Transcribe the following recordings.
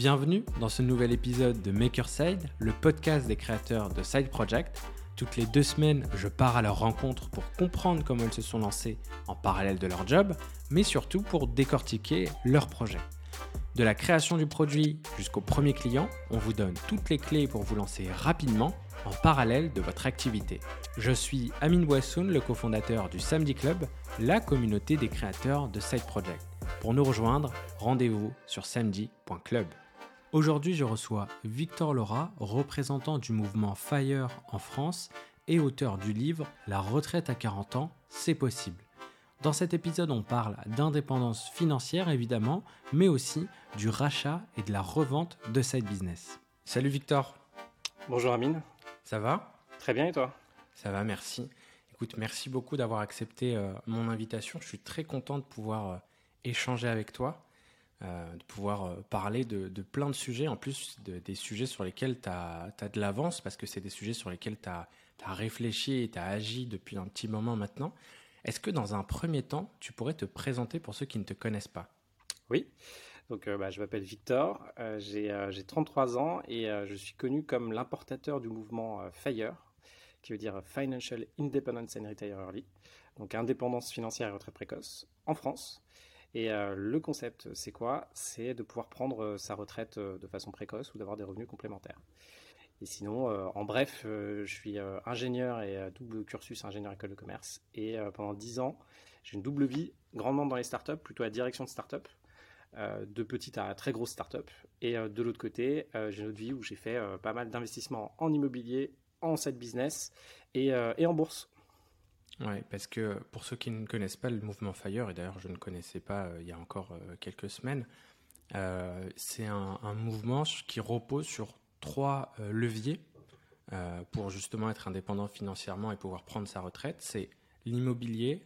Bienvenue dans ce nouvel épisode de Makerside, le podcast des créateurs de Side Project. Toutes les deux semaines, je pars à leur rencontre pour comprendre comment ils se sont lancés en parallèle de leur job, mais surtout pour décortiquer leur projet. De la création du produit jusqu'au premier client, on vous donne toutes les clés pour vous lancer rapidement en parallèle de votre activité. Je suis Amine Boissoun, le cofondateur du Samedi Club, la communauté des créateurs de Side Project. Pour nous rejoindre, rendez-vous sur samedi.club. Aujourd'hui, je reçois Victor Laura, représentant du mouvement FIRE en France et auteur du livre La retraite à 40 ans, c'est possible. Dans cet épisode, on parle d'indépendance financière évidemment, mais aussi du rachat et de la revente de side business. Salut Victor. Bonjour Amine. Ça va? Très bien et toi? Ça va, merci. Écoute, merci beaucoup d'avoir accepté euh, mon invitation. Je suis très content de pouvoir euh, échanger avec toi, euh, de pouvoir parler de, plein de sujets, en plus des sujets sur lesquels tu as, de l'avance, parce que c'est des sujets sur lesquels tu as, réfléchi et tu as agi depuis un petit moment maintenant. Est-ce que dans un premier temps, tu pourrais te présenter pour ceux qui ne te connaissent pas? Oui. Donc, bah, je m'appelle Victor, j'ai 33 ans et je suis connu comme l'importateur du mouvement FIRE, qui veut dire Financial Independence and Retire Early, donc indépendance financière et retraite précoce, en France. Et euh, le concept, c'est quoi? C'est de pouvoir prendre euh, sa retraite euh, de façon précoce ou d'avoir des revenus complémentaires. Et sinon, en bref, je suis ingénieur et double cursus ingénieur école de commerce. Et pendant 10 ans, j'ai une double vie, grandement dans les startups, plutôt à direction de startups, de petites à très grosses startups. Et de l'autre côté, j'ai une autre vie où j'ai fait pas mal d'investissements en immobilier en side business et en bourse. Oui, parce que pour ceux qui ne connaissent pas le mouvement Fire, et d'ailleurs je ne connaissais pas euh, il y a encore euh, quelques semaines, c'est un, mouvement qui repose sur trois leviers pour justement être indépendant financièrement et pouvoir prendre sa retraite. C'est l'immobilier,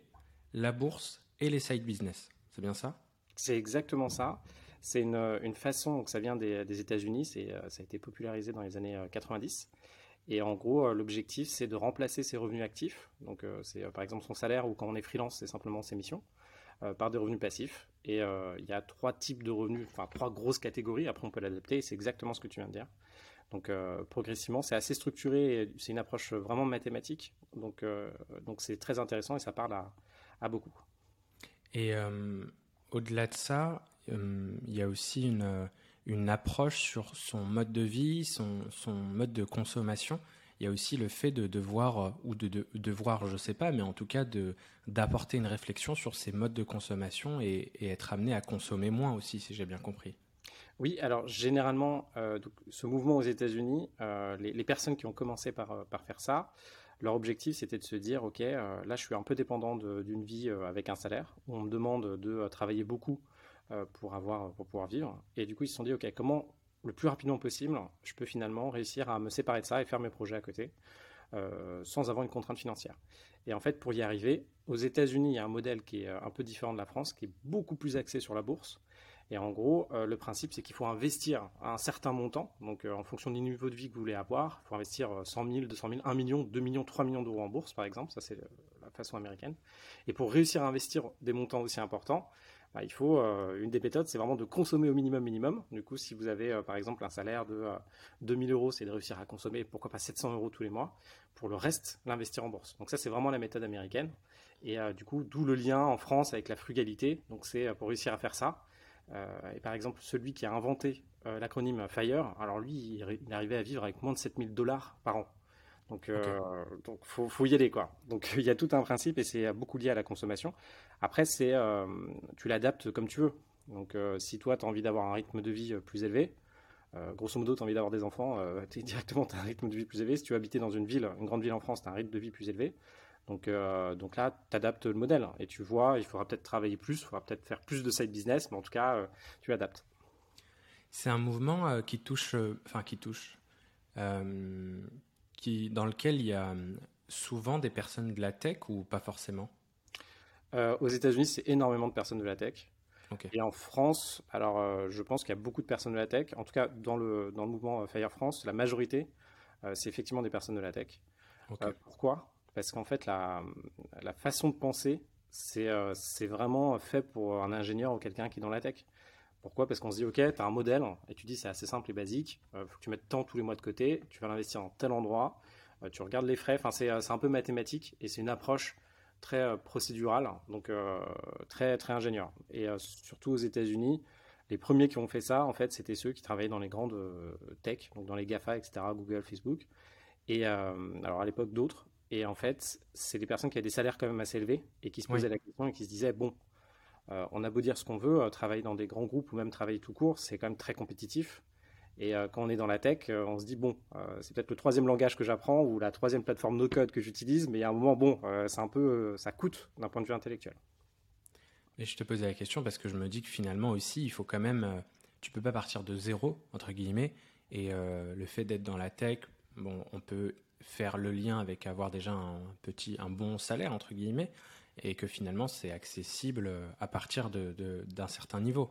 la bourse et les side business. C'est bien ça? C'est exactement ça. C'est une, une, façon, donc ça vient des, des États-Unis, ça a été popularisé dans les années 90. Et en gros, euh, l'objectif, c'est de remplacer ses revenus actifs. Donc, euh, c'est euh, par exemple son salaire ou quand on est freelance, c'est simplement ses missions, par des revenus passifs. Et il y a trois types de revenus, enfin trois grosses catégories. Après, on peut l'adapter. C'est exactement ce que tu viens de dire. Donc, progressivement, c'est assez structuré. C'est une approche vraiment mathématique. Donc, donc c'est très intéressant et ça parle à, à beaucoup. Et au-delà de ça, il y a aussi une une approche sur son mode de vie, son, son, mode de consommation. Il y a aussi le fait de devoir, euh, ou de, de, de voir, je sais pas, mais en tout cas d'apporter une réflexion sur ses modes de consommation et, être amené à consommer moins aussi, si j'ai bien compris. Oui, alors généralement, euh, ce mouvement aux États-Unis, euh, les, personnes qui ont commencé par, par faire ça, leur objectif c'était de se dire, ok, là je suis un peu dépendant d'une vie avec un salaire, on me demande de travailler beaucoup pour, avoir, pour pouvoir vivre. Et du coup, ils se sont dit, OK, comment le plus rapidement possible, je peux finalement réussir à me séparer de ça et faire mes projets à côté euh, sans avoir une contrainte financière. Et en fait, pour y arriver, aux États-Unis, il y a un modèle qui est un peu différent de la France, qui est beaucoup plus axé sur la bourse. Et en gros, euh, le principe, c'est qu'il faut investir un certain montant. Donc, en fonction du niveau de vie que vous voulez avoir, il faut investir 100 000, 200 000, 1 million, 2 millions, 3 millions d'euros en bourse, par exemple. Ça, c'est la façon américaine. Et pour réussir à investir des montants aussi importants, bah, il faut euh, une des méthodes, c'est vraiment de consommer au minimum minimum. Du coup, si vous avez euh, par exemple un salaire de 2000 euh, euros, c'est de réussir à consommer pourquoi pas 700 euros tous les mois. Pour le reste, l'investir en bourse. Donc ça, c'est vraiment la méthode américaine. Et du coup, d'où le lien en France avec la frugalité. Donc c'est pour réussir à faire ça. et par exemple, celui qui a inventé l'acronyme FIRE, alors lui, il, arrivait à vivre avec moins de 7000 dollars par an. Donc, euh, donc faut, faut, y aller quoi. Donc il y a tout un principe et c'est beaucoup lié à la consommation. Après, c'est euh, tu l'adaptes comme tu veux. Donc euh, si toi tu as envie d'avoir un rythme de vie plus élevé, grosso modo tu as envie d'avoir des enfants, tu directement as un rythme de vie plus élevé. Si tu habiter dans une ville, une grande ville en France, tu as un rythme de vie plus élevé. Donc, donc là, tu adaptes le modèle et tu vois, il faudra peut-être travailler plus, il faudra peut-être faire plus de side business, mais en tout cas, tu adaptes. C'est un mouvement qui touche, enfin qui touche, dans lequel il y a souvent des personnes de la tech ou pas forcément? Euh, Aux États-Unis, c'est énormément de personnes de la tech. Et en France, alors euh, je pense qu'il y a beaucoup de personnes de la tech. En tout cas, dans le, dans le mouvement euh, Fire France, la majorité, c'est effectivement des personnes de la tech. pourquoi? Parce qu'en fait, la, la, façon de penser, c'est vraiment fait pour un ingénieur ou quelqu'un qui est dans la tech. Pourquoi? Parce qu'on se dit, OK, tu as un modèle et tu dis c'est assez simple et basique, il faut que tu mettes tant tous les mois de côté, tu vas l'investir en tel endroit, tu regardes les frais, enfin, c'est un peu mathématique et c'est une approche très procédurale, donc très, très ingénieur. Et surtout aux États-Unis, les premiers qui ont fait ça, en fait, c'était ceux qui travaillaient dans les grandes tech, donc dans les GAFA, etc., Google, Facebook. Et alors à l'époque, d'autres. Et en fait, c'est des personnes qui avaient des salaires quand même assez élevés et qui se posaient la question et qui se disaient bon, euh, on a beau dire ce qu'on veut, euh, travailler dans des grands groupes ou même travailler tout court, c'est quand même très compétitif. Et euh, quand on est dans la tech, on se dit bon, c'est peut-être le troisième langage que j'apprends ou la troisième plateforme no code que j'utilise, mais il y a un moment bon, c'est un peu, ça coûte d'un point de vue intellectuel. Et je te posais la question parce que je me dis que finalement aussi, il faut quand même, tu peux pas partir de zéro entre guillemets. Et le fait d'être dans la tech, bon, on peut faire le lien avec avoir déjà un petit, un bon salaire entre guillemets, et que finalement c'est accessible à partir d'un certain niveau.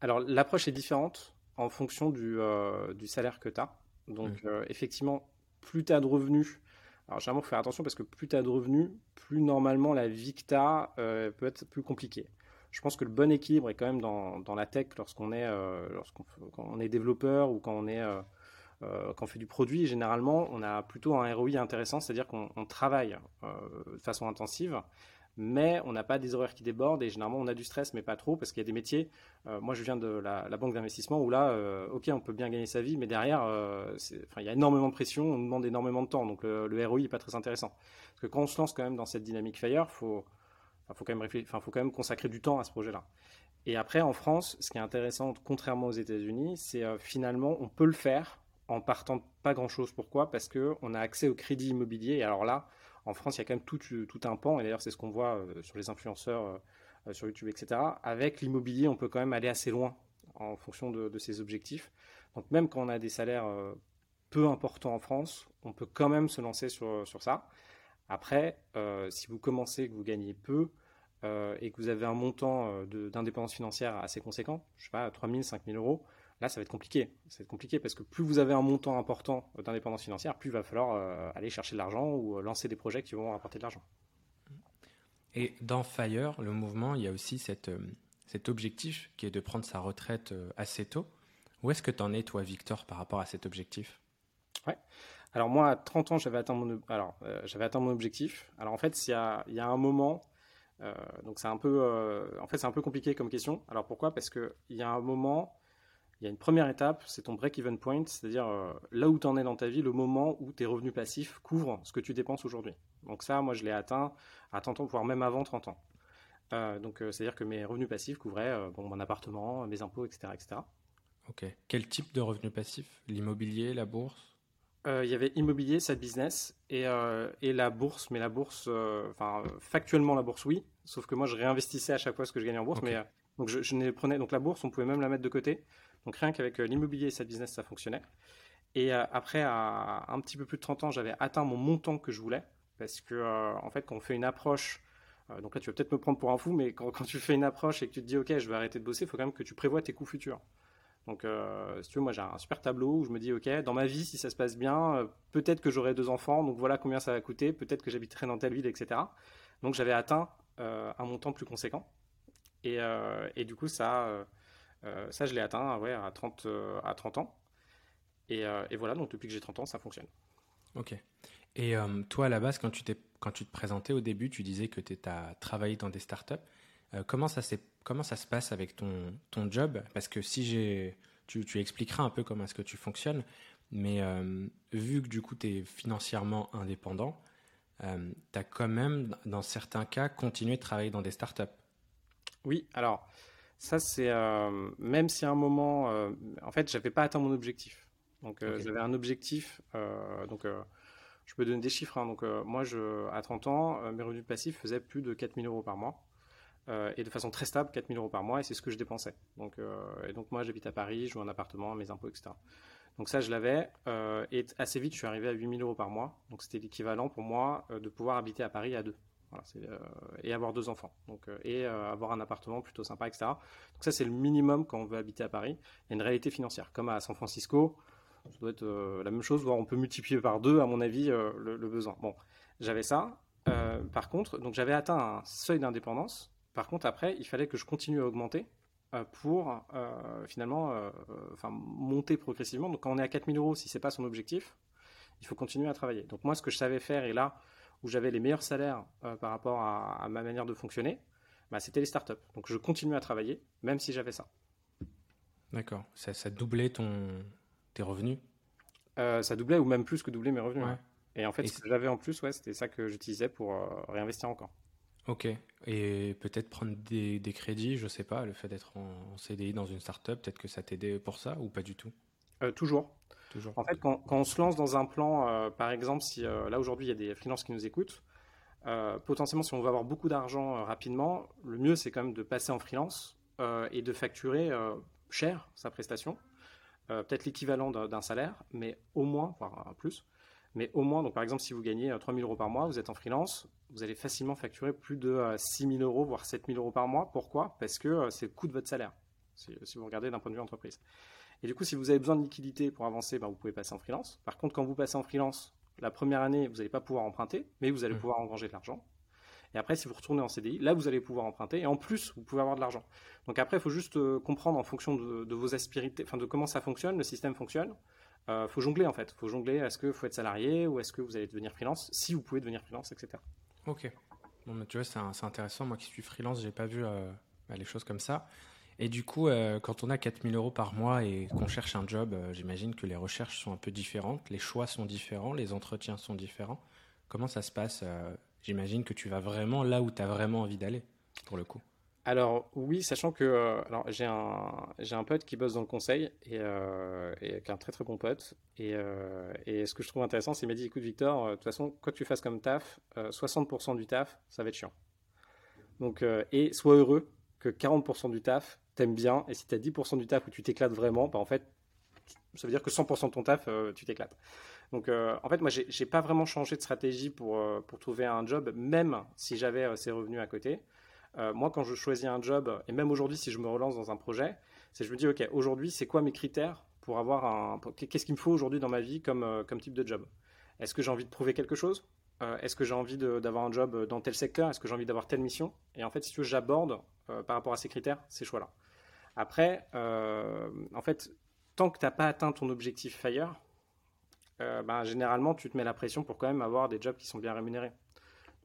Alors l'approche est différente en fonction du, euh, salaire que tu as. Donc mmh. euh, effectivement, plus tu as de revenus, alors généralement il faut faire attention parce que plus tu as de revenus, plus normalement la vie que tu as euh, peut être plus compliquée. Je pense que le bon équilibre est quand même dans, la tech lorsqu'on est, lorsqu'on est développeur ou quand on est euh, quand on fait du produit, généralement, on a plutôt un ROI intéressant, c'est-à-dire qu'on travaille de façon intensive, mais on n'a pas des horaires qui débordent et généralement on a du stress, mais pas trop, parce qu'il y a des métiers. Euh, moi, je viens de la, banque d'investissement où là, ok, on peut bien gagner sa vie, mais derrière, il y a énormément de pression, on demande énormément de temps, donc le, ROI n'est pas très intéressant. Parce que quand on se lance quand même dans cette dynamique Fire, faut, faut quand même faut quand même consacrer du temps à ce projet-là. Et après, en France, ce qui est intéressant, contrairement aux États-Unis, c'est finalement, on peut le faire en partant pas grand-chose. Pourquoi? Parce qu'on a accès au crédit immobilier. Et alors là, en France, il y a quand même tout, tout un pan, et d'ailleurs c'est ce qu'on voit euh, sur les influenceurs euh, sur YouTube, etc. Avec l'immobilier, on peut quand même aller assez loin en fonction de, ses objectifs. Donc même quand on a des salaires euh, peu importants en France, on peut quand même se lancer sur, ça. Après, si vous commencez, que vous gagnez peu, et que vous avez un montant d'indépendance financière assez conséquent, je sais pas, 3 000, 5 000 euros, Là, ça va être compliqué. Ça va être compliqué parce que plus vous avez un montant important d'indépendance financière, plus il va falloir euh, aller chercher de l'argent ou euh, lancer des projets qui vont rapporter de l'argent. Et dans Fire, le mouvement, il y a aussi cette, euh, cet objectif qui est de prendre sa retraite assez tôt. Où est-ce que tu en es, toi, Victor, par rapport à cet objectif? Ouais. Alors moi, à 30 ans, j'avais atteint mon, alors, j'avais atteint mon objectif. Alors en fait, il y a, il y a un moment, donc c'est un peu, en fait, c'est un peu compliqué comme question. Alors pourquoi? Parce qu'il y a un moment il y a une première étape, c'est ton break-even point, c'est-à-dire euh, là où tu en es dans ta vie, le moment où tes revenus passifs couvrent ce que tu dépenses aujourd'hui. Donc ça, moi, je l'ai atteint à 30 ans, voire même avant 30 ans. Euh, donc euh, c'est-à-dire que mes revenus passifs couvraient bon, mon appartement, mes impôts, etc., etc. Ok. Quel type de revenus passifs? L'immobilier, la bourse? Il y avait immobilier, cette business et, et, la bourse, mais la bourse, enfin factuellement la bourse oui, sauf que moi je réinvestissais à chaque fois ce que je gagnais en bourse, mais donc je, je prenais donc la bourse, on pouvait même la mettre de côté. Donc rien qu'avec euh, l'immobilier et cette business, ça fonctionnait. Et euh, après, à un petit peu plus de 30 ans, j'avais atteint mon montant que je voulais. Parce que, euh, en fait, quand on fait une approche, donc là, tu vas peut-être me prendre pour un fou, mais quand, tu fais une approche et que tu te dis, OK, je vais arrêter de bosser, il faut quand même que tu prévois tes coûts futurs. Donc, si tu veux, moi, j'ai un super tableau où je me dis, OK, dans ma vie, si ça se passe bien, peut-être que j'aurai deux enfants, donc voilà combien ça va coûter, peut-être que j'habiterai dans telle ville, etc. Donc, j'avais atteint un montant plus conséquent. Et, du coup, ça ça, je l'ai atteint ouais, à, 30, euh, à 30 ans. Euh, et, voilà, donc depuis que j'ai 30 ans, ça fonctionne. Ok. Et toi, à la base, quand tu, quand tu te présentais au début, tu disais que tu as travaillé dans des startups. comment, ça comment ça se passe avec ton, ton job? Parce que si j'ai. Tu, tu, expliqueras un peu comment est-ce que tu fonctionnes, mais vu que du coup tu es financièrement indépendant, tu as quand même, dans certains cas, continué de travailler dans des startups. Oui, alors ça, c'est euh, même si à un moment, euh, en fait, j'avais pas atteint mon objectif. Donc, euh, j'avais un objectif. donc, je peux donner des chiffres. Hein. donc, moi, je, à 30 ans, mes revenus passifs faisaient plus de 4000 euros par mois. et de façon très stable, 4000 euros par mois, et c'est ce que je dépensais. Donc, et donc moi, j'habite à Paris, je loue un appartement, mes impôts, etc. Donc ça, je l'avais. et assez vite, je suis arrivé à 8000 euros par mois. Donc c'était l'équivalent pour moi de pouvoir habiter à Paris à deux. Euh, et avoir deux enfants. Donc, euh, et euh, avoir un appartement plutôt sympa, etc. Donc ça, c'est le minimum quand on veut habiter à Paris. Il y a une réalité financière. Comme à San Francisco, ça doit être la même chose, voire on peut multiplier par deux, à mon avis, le, besoin. Bon, j'avais ça. par contre, donc j'avais atteint un seuil d'indépendance. Par contre, après, il fallait que je continue à augmenter pour finalement enfin, monter progressivement. Donc quand on est à 4000 euros, si ce n'est pas son objectif, il faut continuer à travailler. Donc moi, ce que je savais faire, et là où j'avais les meilleurs salaires par rapport à, ma manière de fonctionner, bah, c'était les startups. Donc je continue à travailler, même si j'avais ça. D'accord. Ça, ça doublait ton, tes revenus? Ça doublait ou même plus que doubler mes revenus. Et en fait, ce que j'avais en plus, ouais, c'était ça que j'utilisais pour réinvestir encore. Ok. Et peut-être prendre des, crédits, je sais pas, le fait d'être en, CDI dans une startup, peut-être que ça t'aidait pour ça ou pas du tout? Euh, Toujours. En fait, quand, on se lance dans un plan, euh, par exemple, si euh, là aujourd'hui il y a des freelances qui nous écoutent, potentiellement si on veut avoir beaucoup d'argent rapidement, le mieux c'est quand même de passer en freelance et de facturer cher sa prestation, peut-être l'équivalent d'un salaire, mais au moins, voire plus, mais au moins, donc par exemple, si vous gagnez 3 euh, 000 euros par mois, vous êtes en freelance, vous allez facilement facturer plus de 6 euh, 000 euros, voire 7 000 euros par mois. Pourquoi? Parce que euh, c'est le coût de votre salaire, si, vous regardez d'un point de vue entreprise. Et du coup, si vous avez besoin de liquidité pour avancer, ben, vous pouvez passer en freelance. Par contre, quand vous passez en freelance, la première année, vous n'allez pas pouvoir emprunter, mais vous allez mmh. pouvoir engranger de l'argent. Et après, si vous retournez en CDI, là, vous allez pouvoir emprunter. Et en plus, vous pouvez avoir de l'argent. Donc après, il faut juste comprendre en fonction de, de vos aspérités, enfin de comment ça fonctionne, le système fonctionne. Il euh, faut jongler en fait. faut jongler. Est-ce que faut être salarié ou est-ce que vous allez devenir freelance Si vous pouvez devenir freelance, etc. Ok. Bon, mais tu vois, c'est intéressant. Moi qui suis freelance, j'ai pas vu euh, bah, les choses comme ça. Et du coup, euh, quand on a 4000 euros par mois et qu'on cherche un job, j'imagine que les recherches sont un peu différentes, les choix sont différents, les entretiens sont différents. Comment ça se passe J'imagine que tu vas vraiment là où tu as vraiment envie d'aller, pour le coup. Alors oui, sachant que euh, j'ai un un pote qui bosse dans le conseil et, euh, et qui est un très très bon pote et, euh, et ce que je trouve intéressant, c'est qu'il m'a dit écoute Victor, de toute façon quoi que tu fasses comme taf, 60% du taf ça va être chiant. Donc et sois heureux que 40% du taf t'aimes bien et si tu as 10% du taf où tu t'éclates vraiment, bah en fait ça veut dire que 100% de ton taf tu t'éclates. Donc en fait moi j'ai pas vraiment changé de stratégie pour pour trouver un job même si j'avais ces revenus à côté. Euh, moi, quand je choisis un job, et même aujourd'hui, si je me relance dans un projet, c'est je me dis, OK, aujourd'hui, c'est quoi mes critères pour avoir un. Qu'est-ce qu'il me faut aujourd'hui dans ma vie comme, euh, comme type de job? Est-ce que j'ai envie de prouver quelque chose? Euh, Est-ce que j'ai envie d'avoir un job dans tel secteur? Est-ce que j'ai envie d'avoir telle mission? Et en fait, si tu veux, j'aborde par rapport à ces critères ces choix-là. Après, en fait, tant que tu n'as pas atteint ton objectif FIRE, ben, généralement, tu te mets la pression pour quand même avoir des jobs qui sont bien rémunérés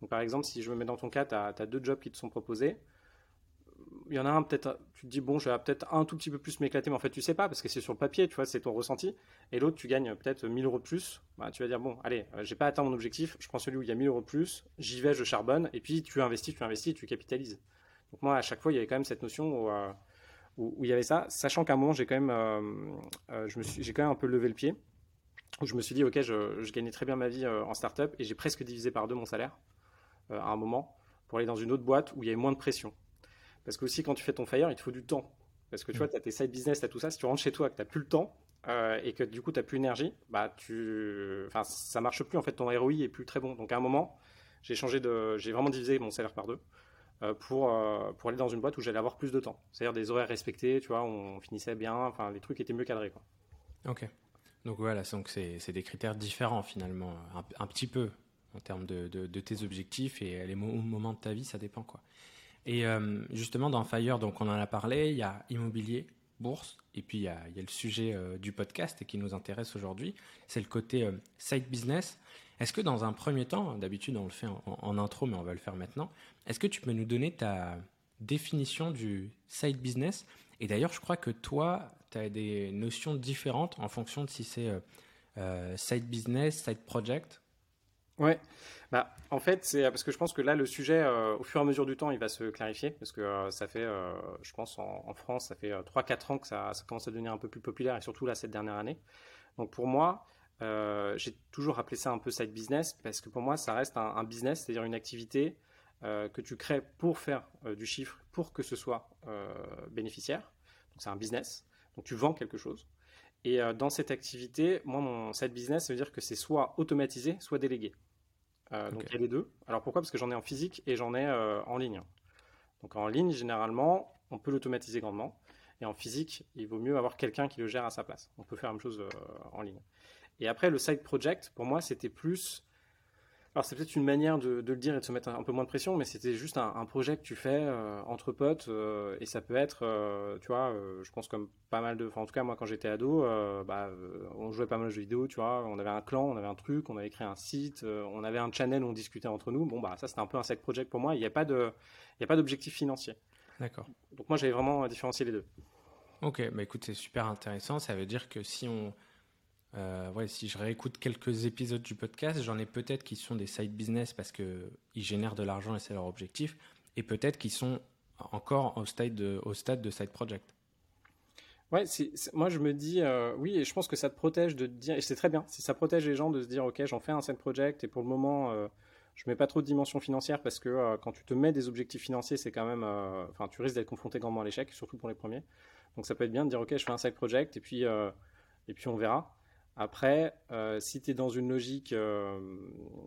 par exemple, si je me mets dans ton cas, tu as, deux jobs qui te sont proposés. Il y en a un, peut-être, tu te dis, bon, je vais peut-être un tout petit peu plus m'éclater, mais en fait, tu sais pas, parce que c'est sur le papier, tu vois, c'est ton ressenti. Et l'autre, tu gagnes peut-être 1000 euros de plus. Bah, tu vas dire, bon, allez, euh, j'ai pas atteint mon objectif, je prends celui où il y a 1000 euros de plus, j'y vais, je charbonne, et puis tu investis, tu investis, tu capitalises. Donc, moi, à chaque fois, il y avait quand même cette notion où, euh, il y avait ça, sachant qu'à un moment, j'ai quand même, euh, je me suis, j'ai quand même un peu levé le pied, où je me suis dit, ok, je, je gagnais très bien ma vie en startup, et j'ai presque divisé par deux mon salaire. Euh, à un moment pour aller dans une autre boîte où il y avait moins de pression. Parce que aussi, quand tu fais ton fire, il te faut du temps. Parce que tu mm. vois, tu as tes side business, tu as tout ça. Si tu rentres chez toi, que tu n'as plus le temps euh, et que du coup, tu n'as plus l'énergie, bah, tu... enfin, ça marche plus. En fait, ton ROI est plus très bon. Donc, à un moment, j'ai changé de. J'ai vraiment divisé mon salaire par deux. Euh, pour, pour aller dans une boîte où j'allais avoir plus de temps. C'est-à-dire des horaires respectés, tu vois, on finissait bien, enfin les trucs étaient mieux cadrés. Quoi. Ok. Donc voilà, donc c'est des critères différents finalement, un petit peu en termes de, tes objectifs et les moments de ta vie, ça dépend quoi. Et euh, justement dans Fire, donc on en a parlé, il y a immobilier, bourse, et puis il y a, le sujet euh, du podcast qui nous intéresse aujourd'hui, c'est le côté euh, side business. Est-ce que dans un premier temps, d'habitude on le fait en, intro, mais on va le faire maintenant, est-ce que tu peux nous donner ta définition du side business? Et d'ailleurs, je crois que toi, tu as des notions différentes en fonction de si c'est side business, side project. Ouais, bah, en fait, c'est parce que je pense que là, le sujet, euh, au fur et à mesure du temps, il va se clarifier, parce que euh, ça fait, euh, je pense, en, France, ça fait 3-4 ans que ça, commence à devenir un peu plus populaire, et surtout là, cette dernière année. Donc pour moi, j'ai toujours appelé ça un peu side business, parce que pour moi, ça reste un, business, c'est-à-dire une activité que tu crées pour faire du chiffre, pour que ce soit bénéficiaire. Donc c'est un business, donc tu vends quelque chose. Et dans cette activité, moi, mon side business, ça veut dire que c'est soit automatisé, soit délégué. Euh, donc il y a les deux. Alors pourquoi? Parce que j'en ai en physique et j'en ai euh, en ligne. Donc en ligne, généralement, on peut l'automatiser grandement. Et en physique, il vaut mieux avoir quelqu'un qui le gère à sa place. On peut faire la même chose euh, en ligne. Et après, le side project, pour moi, c'était plus alors c'est peut-être une manière de, le dire et de se mettre un, peu moins de pression, mais c'était juste un, projet que tu fais euh, entre potes euh, et ça peut être, euh, tu vois, je pense comme pas mal de, enfin en tout cas moi quand j'étais ado, bah, on jouait pas mal de jeux vidéo, tu vois, on avait un clan, on avait un truc, on avait créé un site, on avait un channel où on discutait entre nous. Bon bah ça c'était un peu un side project pour moi. Il n'y a pas de, il y a pas d'objectif financier. D'accord. Donc moi j'avais vraiment différencié les deux. Ok, bah écoute c'est super intéressant. Ça veut dire que si on euh, si je réécoute quelques épisodes du podcast, j'en ai peut-être qui sont des side business parce qu'ils génèrent de l'argent et c'est leur objectif, et peut-être qui sont encore au stade de, side project. Ouais, moi je me dis, euh, oui, et je pense que ça te protège de dire, et c'est très bien, si ça protège les gens de se dire, ok, j'en fais un side project, et pour le moment, euh, je mets pas trop de dimension financière parce que quand tu te mets des objectifs financiers, c'est quand même, enfin, tu risques d'être confronté grandement à l'échec, surtout pour les premiers. Donc ça peut être bien de dire, ok, je fais un side project, et puis, et puis on verra. Après, euh, si tu es dans une logique, euh,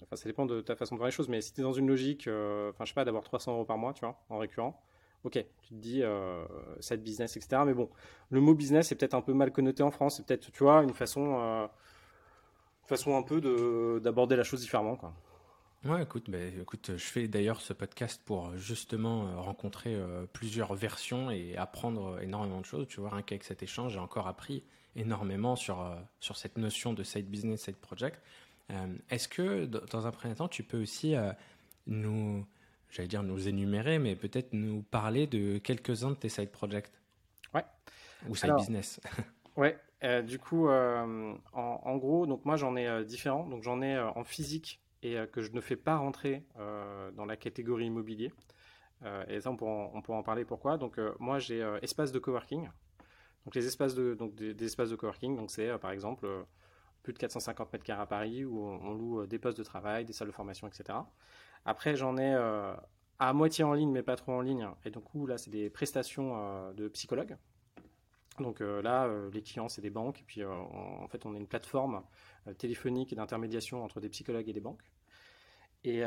enfin ça dépend de ta façon de voir les choses, mais si tu es dans une logique, euh, je sais pas, d'avoir 300 euros par mois, tu vois, en récurrent, ok, tu te dis cette business, etc. Mais bon, le mot business est peut-être un peu mal connoté en France, c'est peut-être, tu vois, une façon, façon un peu d'aborder la chose différemment, quoi. Ouais, écoute, bah, écoute, je fais d'ailleurs ce podcast pour justement rencontrer plusieurs versions et apprendre énormément de choses. Tu vois, rien qu'avec cet échange, j'ai encore appris énormément sur, euh, sur cette notion de side business, side project. Euh, est-ce que, dans un premier temps, tu peux aussi euh, nous, j'allais dire nous énumérer, mais peut-être nous parler de quelques-uns de tes side projects? Ouais. Ou side business Ouais, du coup, en, en, gros, donc moi j'en ai différents. Donc j'en ai en physique et que je ne fais pas rentrer dans la catégorie immobilier. et ça, on pourra, on pourra en parler pourquoi. Donc moi j'ai espace de coworking. Donc les espaces de, donc des, espaces de coworking, donc c'est euh, par exemple euh, plus de 450 mètres carrés à Paris où on, loue euh, des postes de travail, des salles de formation, etc. Après j'en ai à moitié en ligne mais pas trop en ligne. Et donc là c'est des prestations de psychologues. Donc là, les clients, c'est des banques. Et puis, en fait, on est une plateforme téléphonique d'intermédiation entre des psychologues et des banques. Et,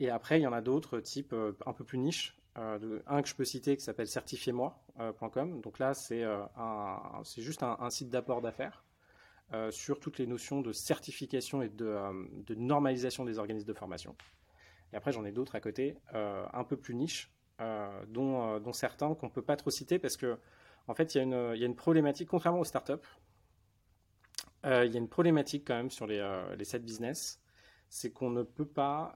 et après, il y en a d'autres, type un peu plus niche, euh, un que je peux citer qui s'appelle certifiez-moi.com. Donc là, c'est euh, juste un, site d'apport d'affaires euh, sur toutes les notions de certification et de, normalisation des organismes de formation. Et après, j'en ai d'autres à côté, un peu plus niche, dont, certains qu'on ne peut pas trop citer parce que, en fait, il y, a une problématique, contrairement aux startups, il y a une problématique quand même sur les, les sites business, c'est qu'on ne peut pas,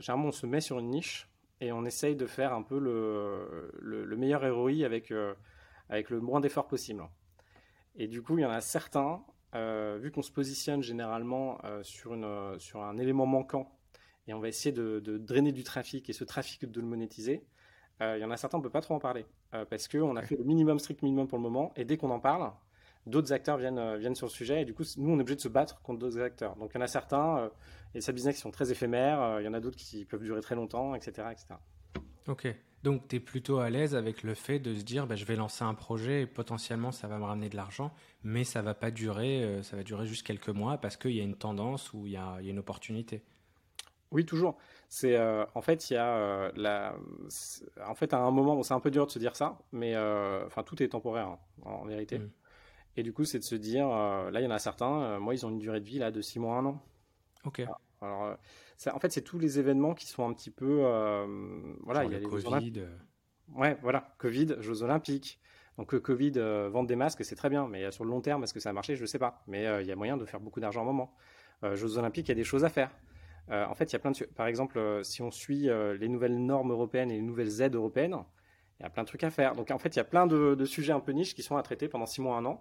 généralement on se met sur une niche et on essaye de faire un peu le, le, meilleur ROI avec, euh, avec le moins d'efforts possible. Et du coup, il y en a certains, euh, vu qu'on se positionne généralement euh, sur, une, sur un élément manquant et on va essayer de, de, drainer du trafic et ce trafic de le monétiser, il y en a certains, on ne peut pas trop en parler parce qu'on a fait le minimum strict minimum pour le moment et dès qu'on en parle, d'autres acteurs viennent, viennent sur le sujet et du coup, nous, on est obligé de se battre contre d'autres acteurs. Donc, il y en a certains, et ces business qui sont très éphémères, euh, il y en a d'autres qui peuvent durer très longtemps, etc. etc. Ok, donc tu es plutôt à l'aise avec le fait de se dire bah, je vais lancer un projet et potentiellement ça va me ramener de l'argent, mais ça va pas durer, euh, ça va durer juste quelques mois parce qu'il y a une tendance ou il y a, il y a une opportunité. Oui, toujours. C'est euh, en fait il y a la, en fait à un moment, c'est un peu dur de se dire ça, mais enfin tout est temporaire hein, en vérité. Mm. Et du coup, c'est de se dire, là, il y en a certains, moi, ils ont une durée de vie là de 6 mois, 1 an. Ok. Alors, euh, en fait, c'est tous les événements qui sont un petit peu. Euh, voilà, il y a les Covid. Euh. Ouais, voilà, Covid, Jeux Olympiques. Donc, Covid, vendre des masques, c'est très bien, mais sur le long terme, est-ce que ça a marché? Je ne sais pas. Mais il y a moyen de faire beaucoup d'argent à un moment. Jeux Olympiques, il y a des choses à faire. en fait, il y a plein de. Par exemple, si on suit les nouvelles normes européennes et les nouvelles aides européennes, il y a plein de trucs à faire. Donc, en fait, il y a plein de, de sujets un peu niches qui sont à traiter pendant six mois, un an.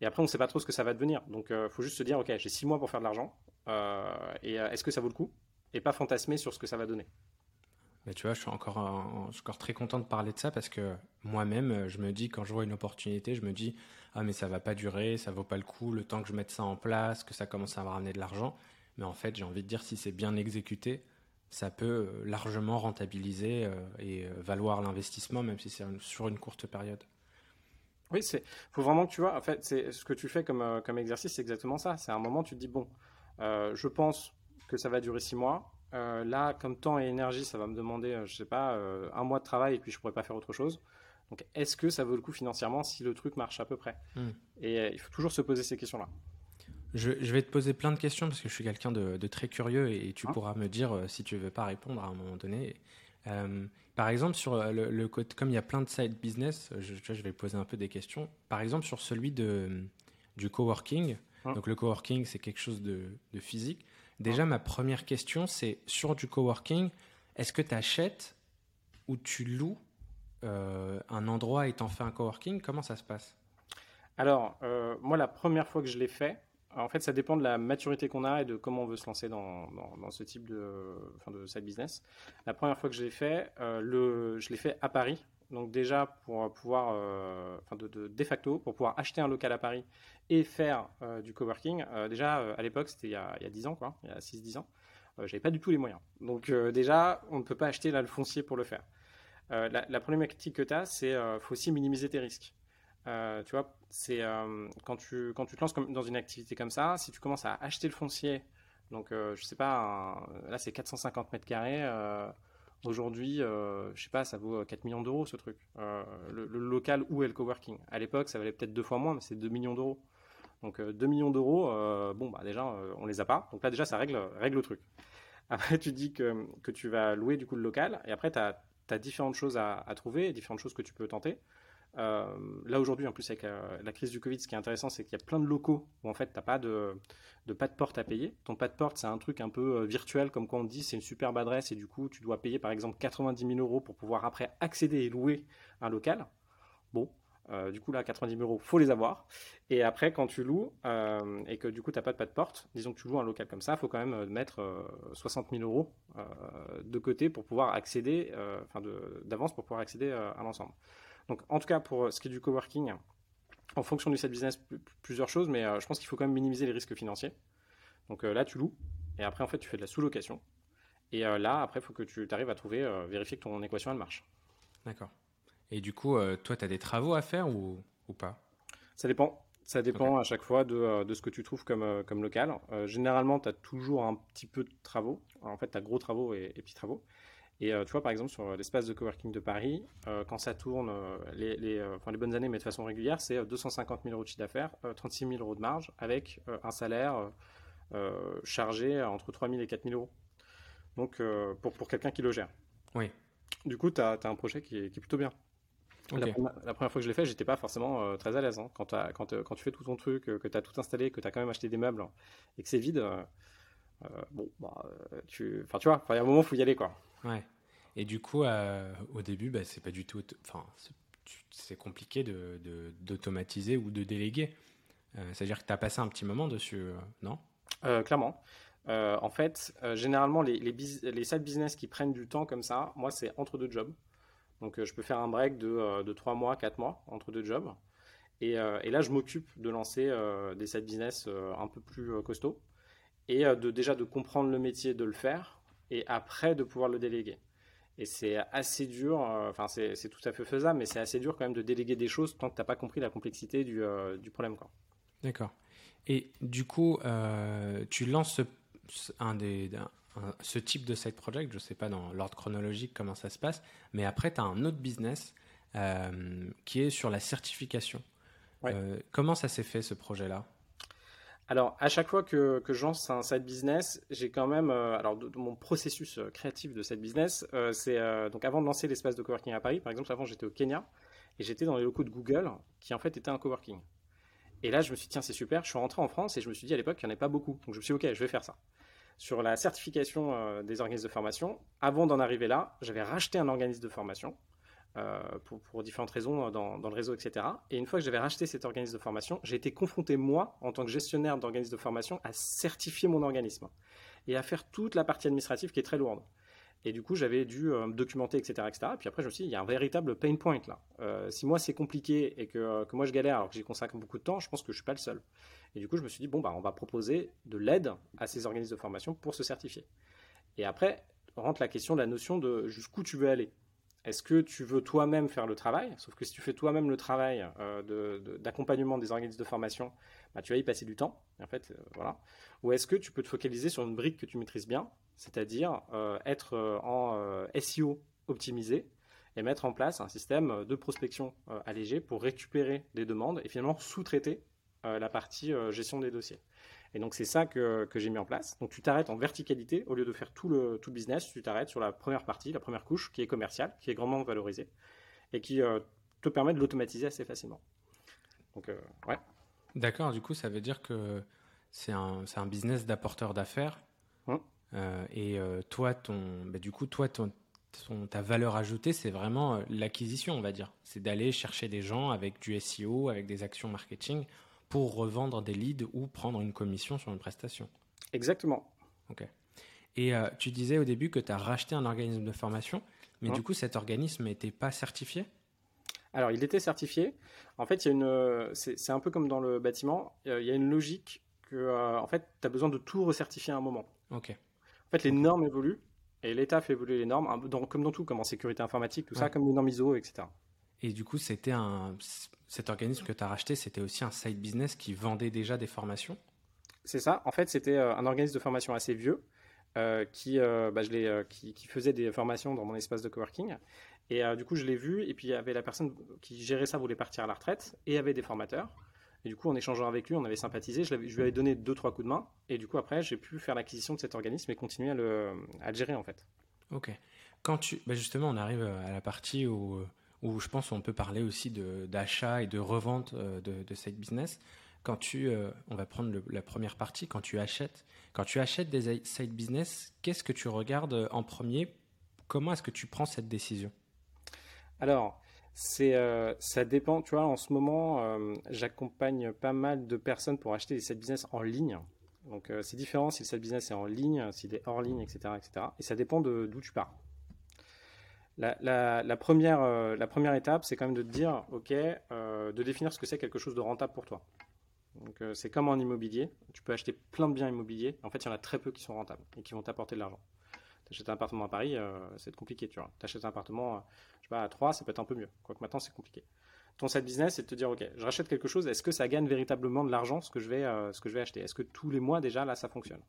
Et après, on ne sait pas trop ce que ça va devenir. Donc, il faut juste se dire, OK, j'ai six mois pour faire de l'argent. Euh, et euh, est-ce que ça vaut le coup? Et pas fantasmer sur ce que ça va donner. Mais tu vois, je suis encore, très content de parler de ça parce que moi-même, je me dis, quand je vois une opportunité, je me dis, ah mais ça va pas durer, ça vaut pas le coup, le temps que je mette ça en place, que ça commence à me ramener de l'argent. Mais en fait, j'ai envie de dire, si c'est bien exécuté, ça peut euh, largement rentabiliser et valoir l'investissement, même si c'est sur une courte période. Oui, c'est faut vraiment que tu vois. En fait, c'est ce que tu fais comme, comme exercice, c'est exactement ça. C'est un moment, tu te dis bon, euh, je pense que ça va durer six mois. Euh, là, comme temps et énergie, ça va me demander, euh, je sais pas, un mois de travail et puis je pourrais pas faire autre chose. Donc, est-ce que ça vaut le coup financièrement si le truc marche à peu près? Hmm. Et il faut toujours se poser ces questions-là. Je, vais te poser plein de questions parce que je suis quelqu'un de, très curieux et, tu hein? pourras me dire si tu veux pas répondre à un moment donné. Par exemple, sur le, le, comme il y a plein de side business, je, je vais poser un peu des questions. Par exemple, sur celui de, du coworking. Hein Donc le coworking, c'est quelque chose de, de physique. Déjà, ma première question, c'est sur du coworking, est-ce que tu achètes ou tu loues euh, un endroit étant fait un coworking? Comment ça se passe? Alors, euh, moi, la première fois que je l'ai fait, en fait, ça dépend de la maturité qu'on a et de comment on veut se lancer dans, ce type de, enfin, de side business. La première fois que je l'ai fait, euh, je l'ai fait à Paris. Donc déjà pour pouvoir, enfin de, facto, pour pouvoir acheter un local à Paris et faire du coworking. déjà à l'époque, c'était il, il, y a 10 ans, quoi, il y a 6-10 ans. Euh, j'avais pas du tout les moyens. Donc euh, déjà, on ne peut pas acheter le foncier pour le faire. Euh, la, problématique que tu as, c'est faut aussi minimiser tes risques. Tu vois, c'est quand, tu, quand tu te lances comme, dans une activité comme ça, si tu commences à acheter le foncier, donc je sais pas, là c'est 450 mètres carrés, aujourd'hui, je sais pas, ça vaut 4 millions d'euros ce truc. Le, local ou le coworking. À l'époque, ça valait peut-être deux fois moins, mais c'est 2 millions d'euros. Donc 2 millions d'euros, bon bah déjà on les a pas. Donc là déjà ça règle, règle le truc. Après, tu dis que, que, tu vas louer du coup le local, et après, tu as, différentes choses à, trouver, différentes choses que tu peux tenter. Euh, là aujourd'hui, en plus avec la, crise du Covid, ce qui est intéressant, c'est qu'il y a plein de locaux où en fait tu n'as pas de, pas de porte à payer. Ton pas de porte, c'est un truc un peu euh, virtuel, comme quand on dit, c'est une superbe adresse et du coup tu dois payer par exemple 90 000 euros pour pouvoir après accéder et louer un local. Bon, euh, du coup, là, 90 000 euros, faut les avoir. Et après, quand tu loues euh, et que du coup, tu n'as pas de pas de porte, disons que tu loues un local comme ça, faut quand même euh, mettre 60 000 euros de côté pour pouvoir accéder, enfin d'avance pour pouvoir accéder à l'ensemble. Donc, en tout cas, pour ce qui est du coworking, en fonction du set business, plusieurs choses, mais je pense qu'il faut quand même minimiser les risques financiers. Donc là, tu loues et après, en fait, tu fais de la sous-location. Et là, après, il faut que tu arrives à trouver, vérifier que ton équation, elle marche. D'accord. Et du coup, euh, toi, tu as des travaux à faire ou, ou pas? Ça dépend. Ça dépend à chaque fois de, euh, de, ce que tu trouves comme, euh, comme local. généralement, tu as toujours un petit peu de travaux. en fait, tu as gros travaux et, petits travaux. Et tu vois, par exemple, sur l'espace de coworking de Paris, quand ça tourne, les, les, enfin, les bonnes années, mais de façon régulière, c'est 250 000 euros de chiffre d'affaires, 36 000 euros de marge, avec un salaire chargé entre 3 000 et 4 000 euros. Donc, pour, pour quelqu'un qui le gère. Oui. Du coup, tu as, as, un projet qui est, qui est plutôt bien. La, première, fois que je l'ai fait, j'étais pas forcément euh, très à l'aise. Hein. Quand, quand, euh, quand, tu fais tout ton truc, euh, que tu as tout installé, que tu as quand même acheté des meubles et que c'est vide, bon, bah, tu, tu vois, il y a un moment, il faut y aller. Quoi. Ouais. Et du coup, au début, bah, c'est pas du tout. Enfin, c'est compliqué d'automatiser de, ou de déléguer. C'est-à-dire que tu as passé un petit moment dessus, non? Clairement. en fait, généralement, les, les, les business qui prennent du temps comme ça, moi, c'est entre deux jobs. Donc euh, je peux faire un break de, euh, de 3 mois, 4 mois entre deux jobs. Et, euh, et là, je m'occupe de lancer des side business un peu plus costauds et de, déjà de comprendre le métier, de le faire et après de pouvoir le déléguer. Et c'est assez dur, enfin c'est tout à fait faisable, mais c'est assez dur quand même de déléguer des choses tant que tu n'as pas compris la complexité du, du problème. D'accord. Et du coup, tu lances un des, ce type de side project, je ne sais pas dans l'ordre chronologique comment ça se passe, mais après, tu as un autre business euh, qui est sur la certification. Euh, comment ça s'est fait ce projet-là? Alors, à chaque fois que, que je lance un side business, j'ai quand même, euh, alors de, mon processus créatif de side business, c'est donc avant de lancer l'espace de coworking à Paris, par exemple, avant j'étais au Kenya et j'étais dans les locaux de Google, qui en fait était un coworking. Et là, je me suis dit tiens, c'est super. Je suis rentré en France et je me suis dit à l'époque qu'il n'y en avait pas beaucoup, donc je me suis dit ok, je vais faire ça sur la certification euh, des organismes de formation. Avant d'en arriver là, j'avais racheté un organisme de formation euh, pour, différentes raisons euh, dans, le réseau, etc. Et une fois que j'avais racheté cet organisme de formation, j'ai été confronté, moi, en tant que gestionnaire d'organisme de formation, à certifier mon organisme et à faire toute la partie administrative qui est très lourde. Et du coup, j'avais dû me documenter, etc., etc. Et puis après, je me suis dit, il y a un véritable pain point là. si moi, c'est compliqué et que, moi, je galère alors que j'y consacre beaucoup de temps, je pense que je suis pas le seul. Et du coup, je me suis dit, bon, bah, on va proposer de l'aide à ces organismes de formation pour se certifier. Et après, rentre la question de la notion de jusqu'où tu veux aller. Est-ce que tu veux toi-même faire le travail? Sauf que si tu fais toi-même le travail euh, d'accompagnement des organismes de formation, bah, tu vas y passer du temps. En fait, euh, voilà. Ou est-ce que tu peux te focaliser sur une brique que tu maîtrises bien, c'est-à-dire euh, être en SEO optimisé et mettre en place un système de prospection allégé pour récupérer des demandes et finalement sous-traiter la partie gestion des dossiers? Et donc c'est ça que, que j'ai mis en place. Donc tu t'arrêtes en verticalité au lieu de faire tout le, tout business, tu t'arrêtes sur la première partie, la première couche qui est commerciale, qui est grandement valorisée et qui euh, te permet de l'automatiser assez facilement. Donc euh, ouais. D'accord, du coup ça veut dire que c'est un, un, business d'apporteur d'affaires. Hum. Euh, et toi, ton, bah, du coup, toi, ton, ta valeur ajoutée, c'est vraiment l'acquisition, on va dire. C'est d'aller chercher des gens avec du SEO, avec des actions marketing pour revendre des leads ou prendre une commission sur une prestation. Exactement. Ok. Et euh, tu disais au début que tu as racheté un organisme de formation, mais du coup, cet organisme n'était pas certifié? Alors, il était certifié. En fait, il y a une, c'est, un peu comme dans le bâtiment. Il y a une logique que, euh, en fait, tu as besoin de tout recertifier à un moment. Ok. En fait, les normes évoluent et l'État fait évoluer les normes, comme dans tout, comme en sécurité informatique, tout ça, comme les normes ISO, etc. Et du coup, c'était un, cet organisme que tu as racheté, c'était aussi un side business qui vendait déjà des formations C'est ça. En fait, c'était euh, un organisme de formation assez vieux euh, qui, euh, bah, je qui, qui, faisait des formations dans mon espace de coworking. Et du coup, je l'ai vu. Et puis, il y avait la personne qui gérait ça, voulait partir à la retraite et avait des formateurs. Et du coup, en échangeant avec lui, on avait sympathisé. Je, je lui avais donné deux, trois coups de main. Et du coup, après, j'ai pu faire l'acquisition de cet organisme et continuer à le, à le gérer, en fait. Ok. Quand tu, bah justement, on arrive à la partie où où je pense qu'on peut parler aussi d'achat et de revente euh, de, de side business. Quand tu, euh, on va prendre la première partie, quand tu achètes, quand tu achètes des side business, qu'est-ce que tu regardes euh, en premier? Comment est-ce que tu prends cette décision? Alors, c'est, ça dépend. Tu vois, en ce moment, j'accompagne pas mal de personnes pour acheter des side business en ligne. Donc, c'est différent si le side business est en ligne, s'il est hors ligne, etc., etc. Et ça dépend d'où tu pars. La, première, euh, la première étape, c'est quand même de te dire, OK, euh, de définir ce que c'est quelque chose de rentable pour toi. Donc, euh, c'est comme en immobilier. Tu peux acheter plein de biens immobiliers. En fait, il y en a très peu qui sont rentables et qui vont t'apporter de l'argent. Tu achètes un appartement à Paris, c'est compliqué, tu vois. Tu achètes un appartement, à 3, ça peut être un peu mieux. Quoique maintenant, c'est compliqué. Ton side business, c'est de te dire, OK, je rachète quelque chose, est-ce que ça gagne véritablement de l'argent, ce, que je vais, ce que je vais acheter? Est-ce que tous les mois, déjà, là, ça fonctionne?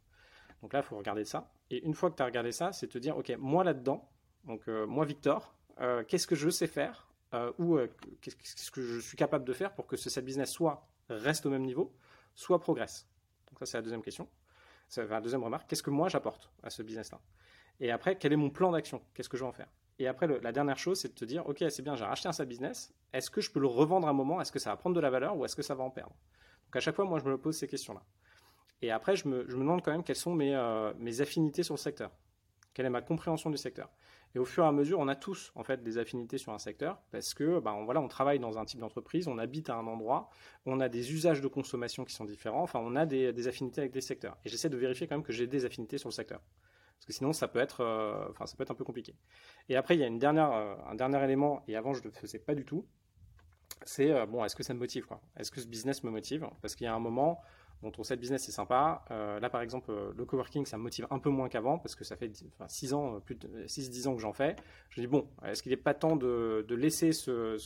Donc là, il faut regarder ça. Et une fois que tu as regardé ça, c'est de te dire, OK, moi, là-dedans, donc euh, moi, Victor, euh, qu'est-ce que je sais faire euh, ou qu'est-ce que je suis capable de faire pour que ce business soit reste au même niveau, soit progresse? Donc ça, c'est la deuxième question. C'est la deuxième remarque. Qu'est-ce que moi j'apporte à ce business-là? Et après, quel est mon plan d'action? Qu'est-ce que je vais en faire? Et après, la dernière chose, c'est de te dire, ok, c'est bien, j'ai racheté un side business. Est-ce que je peux le revendre à un moment? Est-ce que ça va prendre de la valeur ou est-ce que ça va en perdre? Donc à chaque fois, moi, je me pose ces questions-là. Et après, je me, demande quand même quelles sont mes affinités sur le secteur. Quelle est ma compréhension du secteur? Et au fur et à mesure, on a tous en fait des affinités sur un secteur parce que bah, on, voilà, on travaille dans un type d'entreprise, on habite à un endroit, on a des usages de consommation qui sont différents, enfin on a des, affinités avec des secteurs. Et j'essaie de vérifier quand même que j'ai des affinités sur le secteur. Parce que sinon, ça peut être, euh, enfin, ça peut être un peu compliqué. Et après, il y a une dernière, euh, un dernier élément, et avant, je ne le faisais pas du tout. C'est, euh, bon, est-ce que ça me motive, Est-ce que ce business me motive? Parce qu'il y a un moment, Bon, ton side business, c'est sympa. Euh, là, par exemple, euh, le coworking, ça me motive un peu moins qu'avant parce que ça fait 6 ans, euh, plus de 6-10 ans que j'en fais. Je dis, bon, est-ce qu'il n'est pas temps de, laisser ce,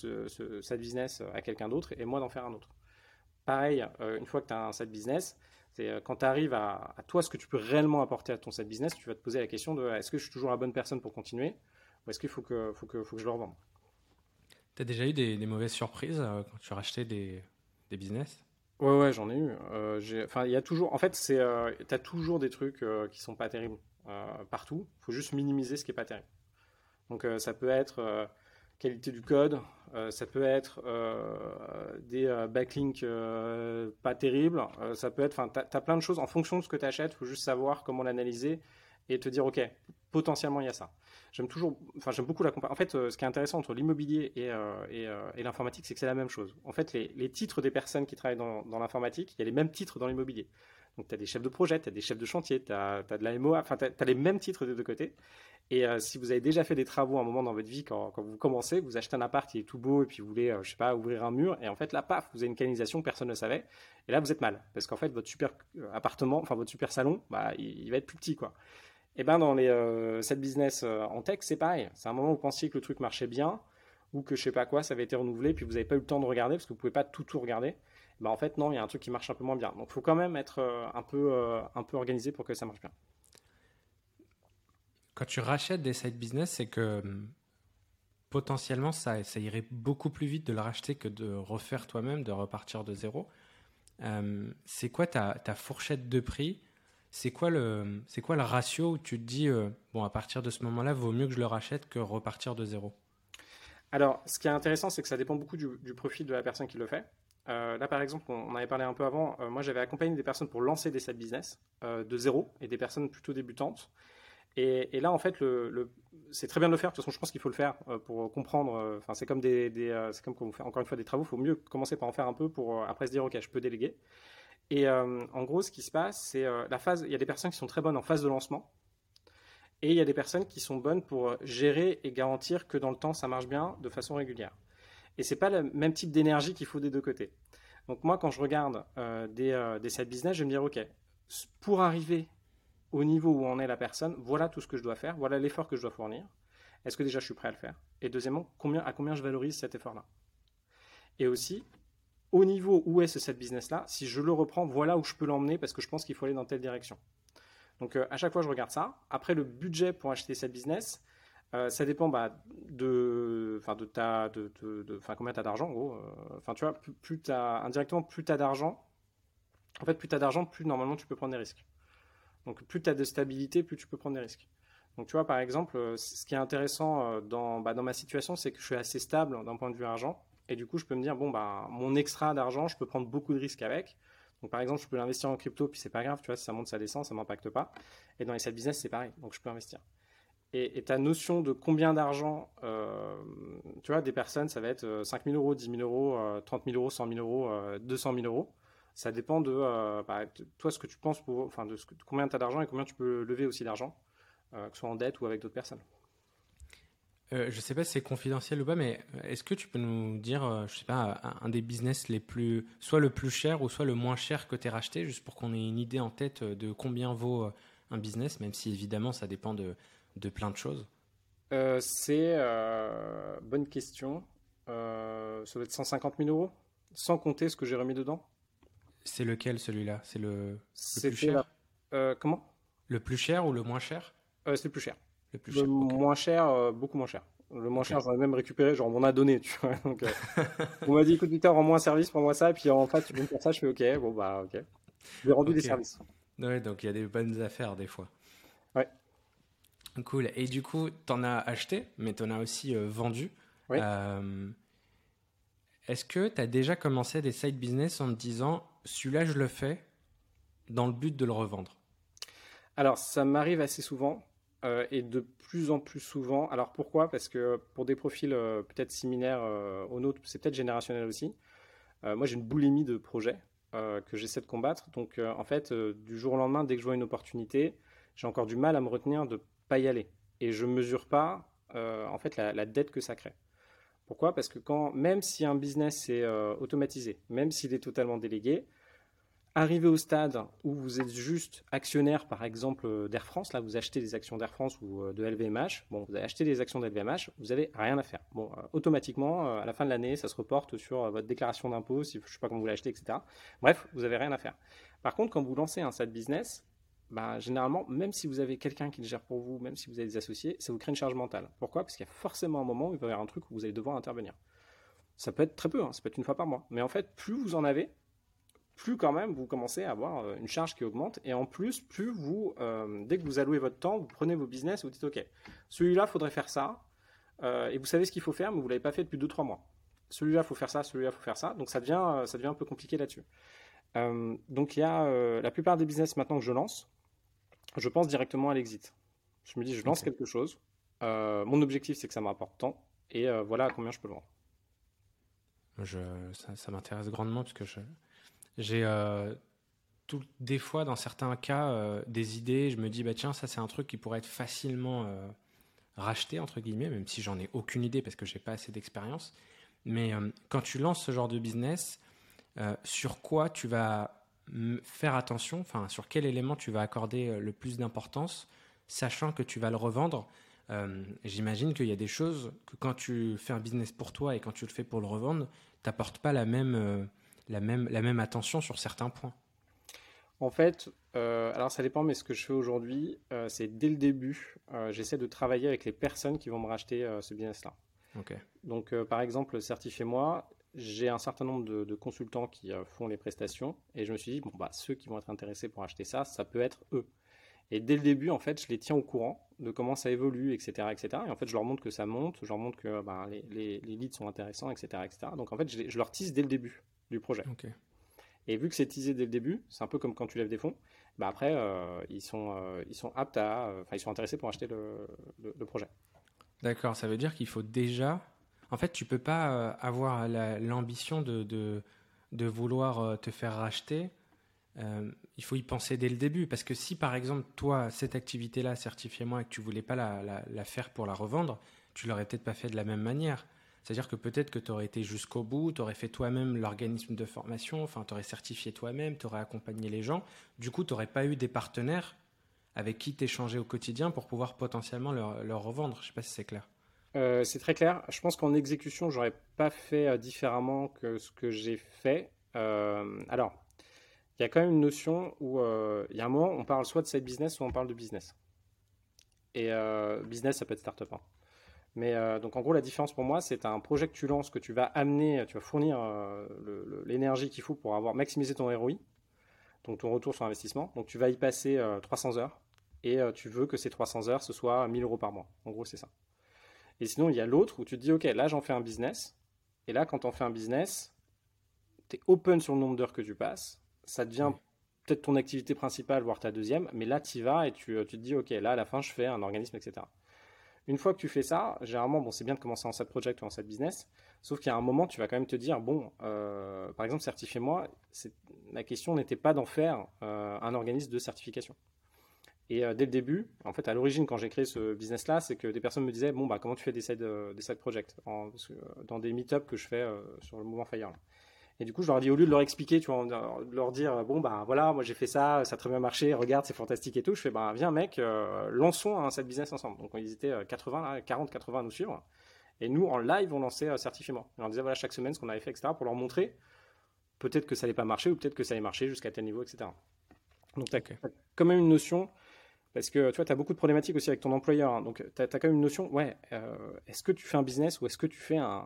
side business à quelqu'un d'autre et moi d'en faire un autre? Pareil, une fois que tu as un side business, c'est quand tu arrives à, toi ce que tu peux réellement apporter à ton side business, tu vas te poser la question de est-ce que je suis toujours la bonne personne pour continuer ou est-ce qu'il faut que, faut, que, faut que je le revende? Tu as déjà eu des, mauvaises surprises quand tu rachetais des, des business? Ouais, ouais, j'en ai eu. Euh, enfin, il y a toujours. En fait, c'est, euh, t'as toujours des trucs euh, qui sont pas terribles partout. Il faut juste minimiser ce qui est pas terrible. Donc, ça peut être qualité du code, ça peut être des backlinks pas terribles, ça peut être. Enfin, t'as, as plein de choses en fonction de ce que tu achètes. Il faut juste savoir comment l'analyser et te dire, ok, potentiellement il y a ça j'aime toujours, enfin j'aime beaucoup la comparaison. En fait, euh, ce qui est intéressant entre l'immobilier et, euh, euh, et, l'informatique, c'est que c'est la même chose. En fait, les, titres des personnes qui travaillent dans, l'informatique, il y a les mêmes titres dans l'immobilier. Donc, tu as des chefs de projet, tu as des chefs de chantier, tu as, de la MOA, enfin, tu as, les mêmes titres des deux côtés. Et si vous avez déjà fait des travaux à un moment dans votre vie, quand, quand, vous commencez, vous achetez un appart qui est tout beau et puis vous voulez, je sais pas, ouvrir un mur, et en fait, là, paf, vous avez une canalisation, personne ne savait. Et là, vous êtes mal. Parce qu'en fait, votre super appartement, enfin, votre super salon, bah, il, il va être plus petit, quoi. Et eh ben dans les euh, business euh, en tech, c'est pareil. C'est un moment où vous pensiez que le truc marchait bien ou que je sais pas quoi, ça avait été renouvelé, puis vous n'avez pas eu le temps de regarder parce que vous pouvez pas tout tout regarder. Ben en fait non, il y a un truc qui marche un peu moins bien. Donc faut quand même être euh, un peu un peu organisé pour que ça marche bien. Quand tu rachètes des side business, c'est que hum, potentiellement ça, ça irait beaucoup plus vite de le racheter que de refaire toi-même, de repartir de zéro. c'est quoi ta, fourchette de prix c'est quoi, le, c'est quoi le ratio où tu te dis, bon, à partir de ce moment-là, vaut mieux que je le rachète que repartir de zéro? Alors, ce qui est intéressant, c'est que ça dépend beaucoup du, du profil de la personne qui le fait. Euh, là, par exemple, on, avait parlé un peu avant. Euh, moi, j'avais accompagné des personnes pour lancer des side business euh, de zéro et des personnes plutôt débutantes. Et, là, en fait, le, c'est très bien de le faire. De toute façon, je pense qu'il faut le faire pour comprendre. Enfin, c'est comme des, c'est comme quand on fait encore une fois des travaux. Il faut mieux commencer par en faire un peu pour après se dire, ok, je peux déléguer. Et en gros, ce qui se passe, c'est la phase. Il y a des personnes qui sont très bonnes en phase de lancement. Et il y a des personnes qui sont bonnes pour gérer et garantir que dans le temps, ça marche bien de façon régulière. Et c'est pas le même type d'énergie qu'il faut des deux côtés. Donc moi, quand je regarde euh, des, euh, des side business, je vais me dire, OK, pour arriver au niveau où en est la personne, voilà tout ce que je dois faire, voilà l'effort que je dois fournir. Est-ce que déjà je suis prêt à le faire? Et deuxièmement, à combien je valorise cet effort-là? Et aussi, au niveau où est ce side business-là, si je le reprends, voilà où je peux l'emmener parce que je pense qu'il faut aller dans telle direction. Donc euh, à chaque fois, je regarde ça. Après, le budget pour acheter cette business, euh, ça dépend bah, de, de ta, de, de, combien tu as d'argent. Euh, enfin, tu vois, plus, plus indirectement, plus tu as d'argent, en fait, plus tu as d'argent, plus normalement tu peux prendre des risques. Donc, plus tu as de stabilité, plus tu peux prendre des risques. Donc, tu vois, par exemple, ce qui est intéressant dans, bah, dans ma situation, c'est que je suis assez stable d'un point de vue argent. Et du coup, je peux me dire, bon, bah, mon extra d'argent, je peux prendre beaucoup de risques avec. Donc, par exemple, je peux l'investir en crypto, puis c'est pas grave, tu vois, si ça monte, ça descend, ça m'impacte pas. Et dans les side business, c'est pareil. Donc, je peux investir. Et, ta notion de combien d'argent, euh, tu vois, des personnes, ça va être 5 euh, 000 euros, 10 000 euros, 30 000 euros, 100 000 euros, 200 000 euros. Ça dépend euh, bah, de toi ce que tu penses, pour, enfin, de, que, combien tu as d'argent et combien tu peux lever aussi d'argent, que ce soit en dette ou avec d'autres personnes. Je ne sais pas si c'est confidentiel ou pas, mais est-ce que tu peux nous dire, je sais pas, un des business les plus, soit le plus cher ou soit le moins cher que tu as racheté, juste pour qu'on ait une idée en tête de combien vaut un business, même si évidemment ça dépend de, de plein de choses? Euh, C'est euh, bonne question. Euh, ça va être 150 000 euros, sans compter ce que j'ai remis dedans. C'est lequel celui-là? C'est le, plus cher? Comment? Le plus cher ou le moins cher? C'est le plus cher. Le, plus cher, moins cher, beaucoup moins cher. Le moins cher, j'en ai même récupéré, genre on m'en a donné, tu vois. Donc, on m'a dit, écoute, Victor, rends-moi un service, prends-moi ça, et puis en fait, tu veux me faire ça, je fais ok, bon bah ok. J'ai rendu des services. Ouais, donc il y a des bonnes affaires des fois. Ouais. Cool. Et du coup, tu en as acheté, mais tu en as aussi euh, vendu. Euh, est-ce que tu as déjà commencé des side business en te disant, celui-là, je le fais dans le but de le revendre? Alors, ça m'arrive assez souvent euh, et de plus en plus souvent. Alors, pourquoi? Parce que pour des profils peut-être similaires aux nôtres, c'est peut-être générationnel aussi. moi, j'ai une boulimie de projets que j'essaie de combattre. Donc, en fait, du jour au lendemain, dès que je vois une opportunité, j'ai encore du mal à me retenir de pas y aller. Et je mesure pas euh, en fait la, dette que ça crée. Pourquoi? Parce que quand, même si un business est euh, automatisé, même s'il est totalement délégué, arrivé au stade où vous êtes juste actionnaire, par exemple, d'Air France, là, vous achetez des actions d'Air France ou euh, de LVMH, bon, vous avez acheté des actions d'LVMH, vous avez rien à faire. Bon, automatiquement, à la fin de l'année, ça se reporte sur votre déclaration d'impôt, si je sais pas comment vous l'achetez, etc. Bref, vous avez rien à faire. Par contre, quand vous lancez un side business, bah, généralement, même si vous avez quelqu'un qui le gère pour vous, même si vous avez des associés, ça vous crée une charge mentale. Pourquoi? Parce qu'il y a forcément un moment où il va y avoir un truc où vous allez devoir intervenir. Ça peut être très peu, hein, ça peut être une fois par mois. Mais en fait, plus vous en avez, plus quand même vous commencez à avoir euh, une charge qui augmente. Et en plus, plus vous, euh, dès que vous allouez votre temps, vous prenez vos business et vous dites OK, celui-là, faudrait faire ça. Euh, et vous savez ce qu'il faut faire, mais vous ne l'avez pas fait depuis 2-3 mois. Celui-là, il faut faire ça, celui-là, il faut faire ça. Donc ça devient, ça devient un peu compliqué là-dessus. donc il y a la plupart des business maintenant que je lance, je pense directement à l'exit. Je me dis, je lance quelque chose. Mon objectif, c'est que ça me rapporte tant. Et voilà à combien je peux le vendre. Je, ça, m'intéresse grandement parce que j'ai euh, des fois, dans certains cas, des idées. Je me dis, bah, tiens, ça, c'est un truc qui pourrait être facilement racheté, entre guillemets, même si j'en ai aucune idée parce que j'ai pas assez d'expérience. Mais quand tu lances ce genre de business, sur quoi tu vas faire attention, enfin sur quel élément tu vas accorder euh, le plus d'importance, sachant que tu vas le revendre. Euh, j'imagine qu'il y a des choses que quand tu fais un business pour toi et quand tu le fais pour le revendre, tu n'apportes pas la même, euh, la, même, la même attention sur certains points. En fait, alors ça dépend, mais ce que je fais aujourd'hui, c'est dès le début, j'essaie de travailler avec les personnes qui vont me racheter ce business-là. Donc, par exemple, certifiez-moi, j'ai un certain nombre de, consultants qui font les prestations et je me suis dit, bon, bah, ceux qui vont être intéressés pour acheter ça, ça peut être eux. Et dès le début, en fait, je les tiens au courant de comment ça évolue, etc. etc. Et en fait, je leur montre que ça monte, je leur montre que bah, les, les, leads sont intéressants, etc. etc. Donc en fait, je, leur tease dès le début du projet. Et vu que c'est teasé dès le début, c'est un peu comme quand tu lèves des fonds, bah après, euh, ils, sont, euh, ils sont aptes à. Enfin, ils sont intéressés pour acheter le, le, projet. D'accord, ça veut dire qu'il faut déjà. En fait, tu peux pas euh, avoir l'ambition de, de, de, vouloir te faire racheter euh, il faut y penser dès le début. Parce que si, par exemple, toi, cette activité-là, certifiez-moi, et que tu voulais pas la, faire pour la revendre, tu l'aurais peut-être pas fait de la même manière. C'est-à-dire que peut-être que tu aurais été jusqu'au bout, tu aurais fait toi-même l'organisme de formation, enfin, tu aurais certifié toi-même, tu aurais accompagné les gens. Du coup, tu n'aurais pas eu des partenaires avec qui t'échanger au quotidien pour pouvoir potentiellement leur, revendre. Je sais pas si c'est clair. Euh, c'est très clair. Je pense qu'en exécution, j'aurais pas fait euh, différemment que ce que j'ai fait. alors, il y a quand même une notion où euh, il y a un moment, on parle soit de side business, soit on parle de business. Et euh, business, ça peut être startup. Hein. Mais euh, donc en gros, la différence pour moi, c'est un projet que tu lances, que tu vas amener, tu vas fournir l'énergie qu'il faut pour avoir maximisé ton ROI, donc ton retour sur investissement. Donc tu vas y passer 300 heures et tu veux que ces 300 heures, ce soit 1000 euros par mois. En gros, c'est ça. Et sinon, il y a l'autre où tu te dis, OK, là, j'en fais un business. Et là, quand on fait un business, tu es open sur le nombre d'heures que tu passes ça devient peut-être ton activité principale, voire ta deuxième, mais là, tu y vas et tu, tu, te dis, OK, là, à la fin, je fais un organisme, etc. Une fois que tu fais ça, généralement, bon, c'est bien de commencer en side project ou en side business, sauf qu'il y a un moment, tu vas quand même te dire, bon, euh, par exemple, certifiez-moi, la question n'était pas d'en faire euh, un organisme de certification. Et euh, dès le début, en fait, à l'origine, quand j'ai créé ce business-là, c'est que des personnes me disaient, bon, bah, comment tu fais des side, des projects? Dans des meet-ups que je fais sur le mouvement Fire. Et du coup, je leur dis, au lieu de leur expliquer, tu vois, de leur dire, bon, bah voilà, moi j'ai fait ça, ça a très bien marché, regarde, c'est fantastique et tout. Je fais, bah viens mec, euh, lançons un set business ensemble. Donc ils étaient 80, 40, 80 à nous suivre. Et nous, en live, on lançait euh, Certifiement. On leur disait, voilà, chaque semaine, ce qu'on avait fait, etc., pour leur montrer peut-être que ça n'allait pas marcher ou peut-être que ça allait marcher jusqu'à tel niveau, etc. Donc tu as, quand même une notion, parce que tu vois, tu as beaucoup de problématiques aussi avec ton employeur. Hein. donc tu as, quand même une notion, ouais, euh, est-ce que tu fais un business ou est-ce que tu fais un,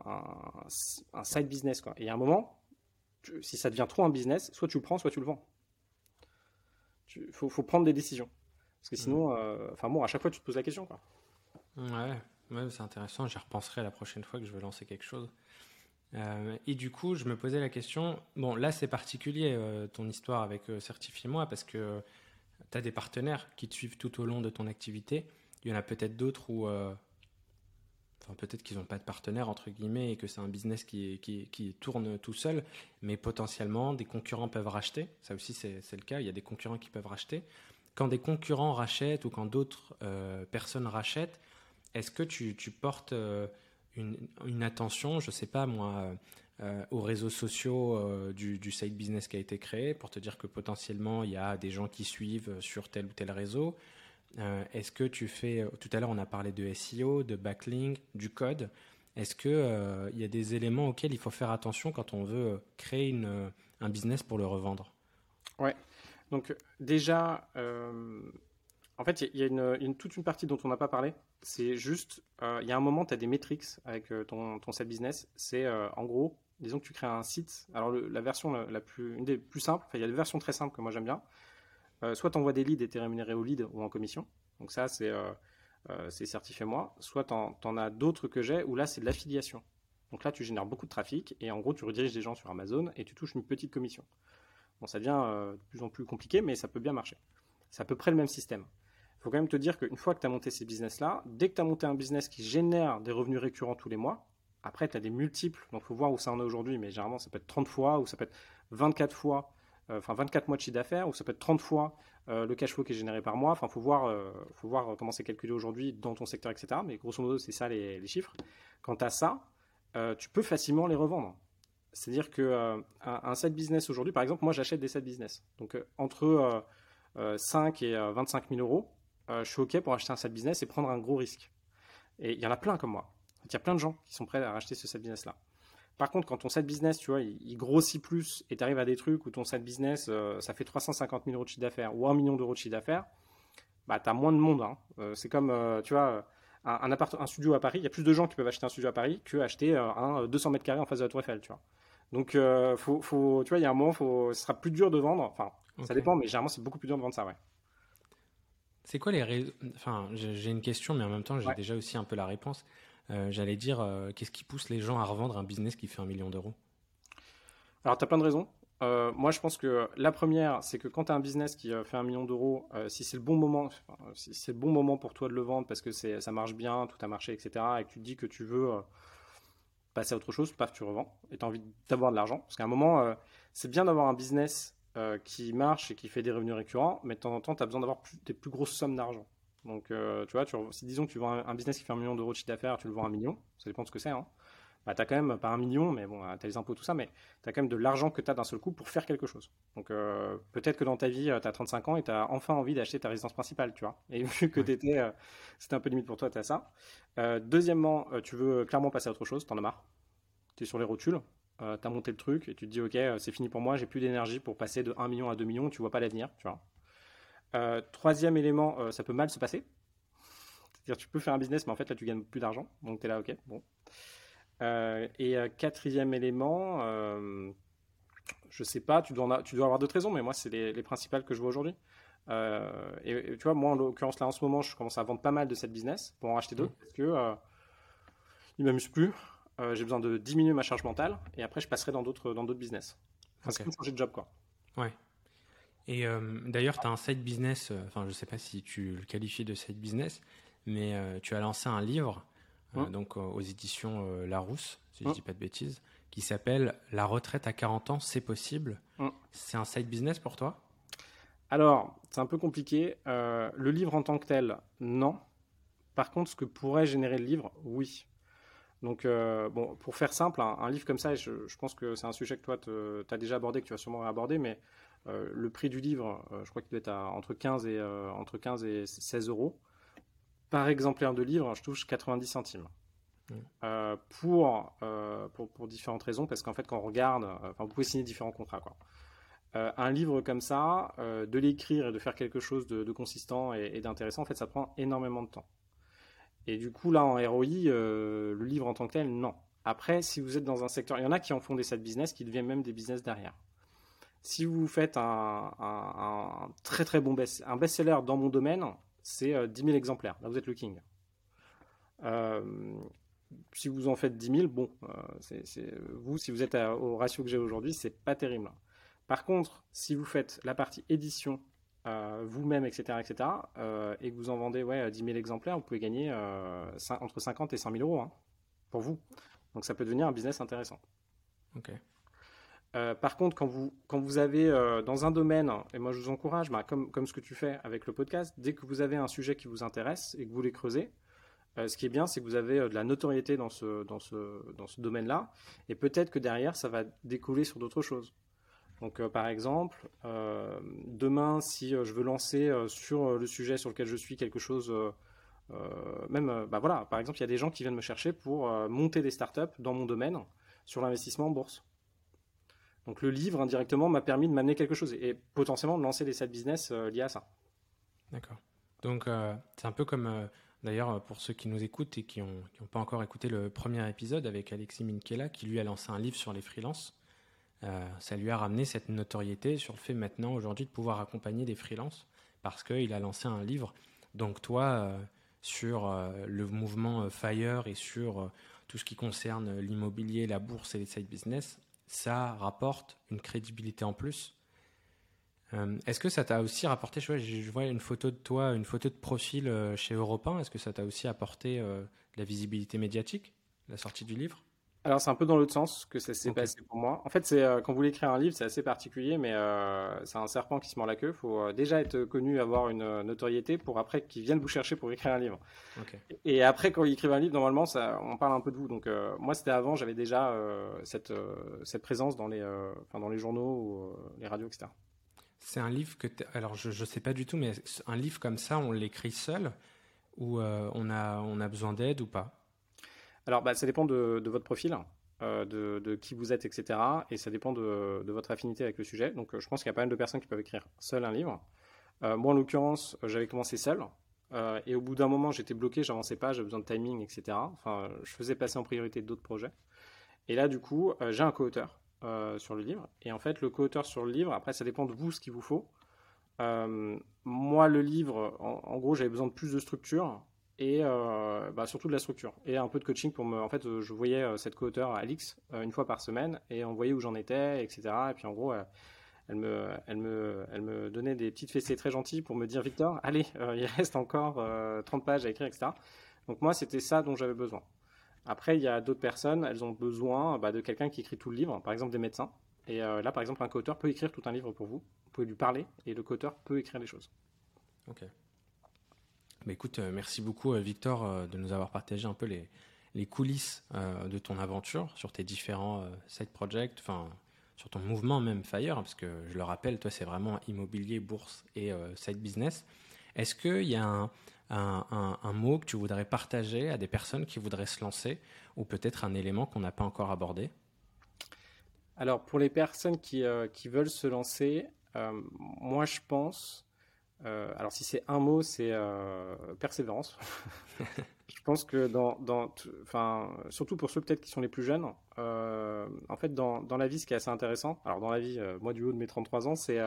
un side business quoi. Et il y a un moment, si ça devient trop un business, soit tu le prends, soit tu le vends. Il faut, prendre des décisions. Parce que sinon, mm. euh, enfin bon, à chaque fois, tu te poses la question. Quoi. Ouais, c'est intéressant. J'y repenserai la prochaine fois que je veux lancer quelque chose. Euh, et du coup, je me posais la question. Bon, là, c'est particulier euh, ton histoire avec Certifie-moi parce que tu as des partenaires qui te suivent tout au long de ton activité. Il y en a peut-être d'autres où peut-être qu'ils n'ont pas de partenaire, entre guillemets, et que c'est un business qui, tourne tout seul, mais potentiellement, des concurrents peuvent racheter. Ça aussi, c'est le cas. Il y a des concurrents qui peuvent racheter. Quand des concurrents rachètent ou quand d'autres euh, personnes rachètent, est-ce que tu, portes euh, une, attention, je ne sais pas moi, euh, aux réseaux sociaux du, site business qui a été créé pour te dire que potentiellement il y a des gens qui suivent sur tel ou tel réseau? Euh, est-ce que tu fais, euh, tout à l'heure on a parlé de SEO, de backlink, du code. Est-ce qu'il euh, y a des éléments auxquels il faut faire attention quand on veut créer une, un business pour le revendre? Ouais. Donc déjà, en fait, il y, a, une, toute une partie dont on n'a pas parlé. C'est juste, il y a un moment, tu as des métriques avec ton, ton site business. C'est en gros, disons que tu crées un site. Alors la version la, plus, une des il y a des versions très simples que moi j'aime bien. Euh, soit tu envoies des leads et tu es rémunéré au lead ou en commission. Donc ça, c'est euh, euh, certifié moi. Soit tu en, as d'autres que j'ai où là, c'est de l'affiliation. Donc là, tu génères beaucoup de trafic et en gros, tu rediriges des gens sur Amazon et tu touches une petite commission. Bon, ça devient de plus en plus compliqué, mais ça peut bien marcher. C'est à peu près le même système. Il faut quand même te dire qu'une fois que tu as monté ces business-là, dès que tu as monté un business qui génère des revenus récurrents tous les mois, après, tu as des multiples. Donc, il faut voir où ça en est aujourd'hui, mais généralement, ça peut être 30 fois ou ça peut être 24 fois enfin 24 mois de chiffre d'affaires, ou ça peut être 30 fois euh, le cash flow qui est généré par mois. Enfin, faut voir, euh, faut voir comment c'est calculé aujourd'hui dans ton secteur, etc. Mais grosso modo, c'est ça les, chiffres. Quant à ça, tu peux facilement les revendre. C'est-à-dire que un, set business aujourd'hui, par exemple, moi j'achète des set business. Donc entre 5 et 25 000 euros, je suis OK pour acheter un set business et prendre un gros risque. Et il y en a plein comme moi. Il y a plein de gens qui sont prêts à racheter ce set business-là. Par contre, quand ton side business, tu vois, il, grossit plus et tu arrives à des trucs où ton side business, euh, ça fait 350 000 euros de chiffre d'affaires ou 1 million d'euros de chiffre d'affaires, bah, tu as moins de monde. Hein. Euh, c'est comme, euh, tu vois, un, un, studio à Paris, il y a plus de gens qui peuvent acheter un studio à Paris que acheter un 200 mètres carrés en face de la Tour Eiffel, tu vois. Donc, faut, faut, tu vois, il y a un moment, faut, ce sera plus dur de vendre. Enfin, ça dépend, mais généralement, c'est beaucoup plus dur de vendre ça, ouais. C'est quoi les raisons Enfin, j'ai une question, mais en même temps, j'ai déjà aussi un peu la réponse. J'allais dire, qu'est-ce qui pousse les gens à revendre un business qui fait un million d'euros? Alors, tu as plein de raisons. Euh, moi, je pense que la première, c'est que quand tu as un business qui euh, fait un million d'euros, euh, si c'est le bon moment, si c'est le bon moment pour toi de le vendre parce que ça marche bien, tout a marché, etc., et que tu te dis que tu veux passer à autre chose, paf, tu revends et tu as envie d'avoir de l'argent. Parce qu'à un moment, c'est bien d'avoir un business qui marche et qui fait des revenus récurrents, mais de temps en temps, tu as besoin d'avoir des plus grosses sommes d'argent. Donc, tu vois, si disons que tu vends un, business qui fait un million d'euros de chiffre d'affaires, tu le vends un million, ça dépend de ce que c'est. Hein bah, tu as quand même, pas un million, mais bon, tu as les impôts, tout ça, mais tu as quand même de l'argent que tu as d'un seul coup pour faire quelque chose. Donc euh, peut-être que dans ta vie, tu as 35 ans et tu as enfin envie d'acheter ta résidence principale, tu vois. Et vu que t'étais, euh, c'était un peu limite pour toi, tu as ça. Euh, deuxièmement, tu veux clairement passer à autre chose, tu en as marre. Tu es sur les rotules, tu as monté le truc et tu te dis, ok, c'est fini pour moi, j'ai plus d'énergie pour passer de 1 million à 2 millions, tu vois pas l'avenir, tu vois. Troisième élément, ça peut mal se passer. C'est-à-dire, tu peux faire un business, mais en fait, là, tu gagnes plus d'argent. Donc, tu es là, ok, bon. Euh, et euh, quatrième élément, euh, je sais pas, tu dois, tu dois avoir d'autres raisons, mais moi, c'est les, principales que je vois aujourd'hui. et, tu vois, moi, en l'occurrence, là, en ce moment, je commence à vendre pas mal de cette business pour en racheter d'autres mmh. parce que il m'amuse plus. j'ai besoin de diminuer ma charge mentale et après, je passerai dans d'autres, dans d'autres business. c'est comme changer de job, quoi. Ouais. Et d'ailleurs, tu as un side business, enfin, je sais pas si tu le qualifies de side business, mais tu as lancé un livre euh, hein donc euh, aux éditions euh, Larousse, si je ne hein dis pas de bêtises, qui s'appelle La retraite à 40 ans, c'est possible. Hein c'est un side business pour toi? Alors, c'est un peu compliqué. le livre en tant que tel, non. Par contre, ce que pourrait générer le livre, oui. Donc, bon, pour faire simple, un, livre comme ça, je, je pense que c'est un sujet que toi, tu as déjà abordé, que tu vas sûrement aborder, mais le prix du livre, je crois qu'il doit être à, entre, 15 et, entre 15 et 16 euros par exemplaire de livre, je touche 90 centimes. Mmh. Euh, pour, euh, pour, pour, différentes raisons, parce qu'en fait, quand on regarde, euh, enfin, vous pouvez signer différents contrats. Quoi. un livre comme ça, de l'écrire et de faire quelque chose de, consistant et, d'intéressant, en fait, ça prend énormément de temps. Et du coup, là, en ROI, le livre en tant que tel, non. Après, si vous êtes dans un secteur, il y en a qui ont fondé cette business, qui deviennent même des business derrière. Si vous faites un, très très bon best-seller dans mon domaine, c'est 10 euh, 000 exemplaires. Là, vous êtes le king. Euh, si vous en faites 10 000, bon, euh, vous, si vous êtes au ratio que j'ai aujourd'hui, c'est pas terrible. Par contre, si vous faites la partie édition vous-même, etc., etc., et que vous en vendez ouais, 10 000 exemplaires, vous pouvez gagner entre 50 et 100 000 euros hein, pour vous. Donc ça peut devenir un business intéressant. Ok. Euh, par contre, quand vous, avez euh, dans un domaine, et moi je vous encourage, bah, comme, ce que tu fais avec le podcast, dès que vous avez un sujet qui vous intéresse et que vous voulez creuser, euh, ce qui est bien, c'est que vous avez de la notoriété dans ce, dans ce, dans ce domaine-là, et peut-être que derrière, ça va découler sur d'autres choses. Donc, par exemple, demain, si je veux lancer sur le sujet sur lequel je suis quelque chose, même, bah voilà, par exemple, il y a des gens qui viennent me chercher pour monter des startups dans mon domaine sur l'investissement en bourse. Donc le livre indirectement m'a permis de m'amener quelque chose et, potentiellement de lancer des side business euh, liés à ça. D'accord. Donc euh, c'est un peu comme euh, d'ailleurs pour ceux qui nous écoutent et qui n'ont pas encore écouté le premier épisode avec Alexis Minkela qui lui a lancé un livre sur les freelances. ça lui a ramené cette notoriété sur le fait maintenant aujourd'hui de pouvoir accompagner des freelances parce qu'il a lancé un livre. Donc toi sur le mouvement Fire et sur tout ce qui concerne l'immobilier, la bourse et les side business, ça rapporte une crédibilité en plus. Euh, est-ce que ça t'a aussi rapporté, je vois, une photo de toi, une photo de profil euh, chez Europe 1, est-ce que ça t'a aussi apporté euh, la visibilité médiatique, la sortie du livre? Alors c'est un peu dans l'autre sens que ça s'est passé pour moi. En fait, c'est euh, quand vous voulez écrire un livre, c'est assez particulier, mais euh, c'est un serpent qui se mord la queue. Il faut euh, déjà être connu, avoir une notoriété pour après qu'ils viennent vous chercher pour écrire un livre. Et après, quand ils écrivent un livre, normalement, ça, on parle un peu de vous. Donc moi, c'était avant, j'avais déjà cette cette présence dans les enfin, dans les journaux ou les radios, etc. C'est un livre que alors je ne sais pas du tout, mais un livre comme ça, on l'écrit seul ou on a on a besoin d'aide ou pas? Alors, bah, ça dépend de, votre profil, euh, de, qui vous êtes, etc. Et ça dépend de, votre affinité avec le sujet. Donc, euh, je pense qu'il y a pas mal de personnes qui peuvent écrire seul un livre. Euh, moi, en l'occurrence, j'avais commencé seul. et au bout d'un moment, j'étais bloqué, j'avançais pas, j'avais besoin de timing, etc. Enfin, je faisais passer en priorité d'autres projets. Et là, du coup, j'ai un co-auteur sur le livre. Et en fait, le co-auteur sur le livre, après, ça dépend de vous ce qu'il vous faut. moi, le livre, en, gros, j'avais besoin de plus de structure et bah, surtout de la structure et un peu de coaching pour me. En fait, je voyais cette co-auteur Alix une fois par semaine et on voyait où j'en étais, etc. Et puis en gros, elle me, elle, me, elle me donnait des petites fessées très gentilles pour me dire Victor, allez, il reste encore 30 pages à écrire, etc. Donc moi, c'était ça dont j'avais besoin. Après, il y a d'autres personnes, elles ont besoin bah, de quelqu'un qui écrit tout le livre, par exemple des médecins. Et euh, là, par exemple, un co-auteur peut écrire tout un livre pour vous. Vous pouvez lui parler et le co-auteur peut écrire les choses. Ok. Écoute, euh, merci beaucoup, euh, Victor, de nous avoir partagé un peu les, coulisses de ton aventure sur tes différents side projects, enfin, sur ton mouvement même Fire, parce que je le rappelle, toi, c'est vraiment immobilier, bourse et side business. Est-ce qu'il y a un, mot que tu voudrais partager à des personnes qui voudraient se lancer ou peut-être un élément qu'on n'a pas encore abordé? Alors, pour les personnes qui, euh, veulent se lancer, euh, moi je pense, euh, alors si c'est un mot, c'est persévérance. je pense que dans, dans enfin, surtout pour ceux peut-être qui sont les plus jeunes, en fait, dans, dans, la vie, ce qui est assez intéressant, alors dans la vie, moi du haut de mes 33 ans, c'est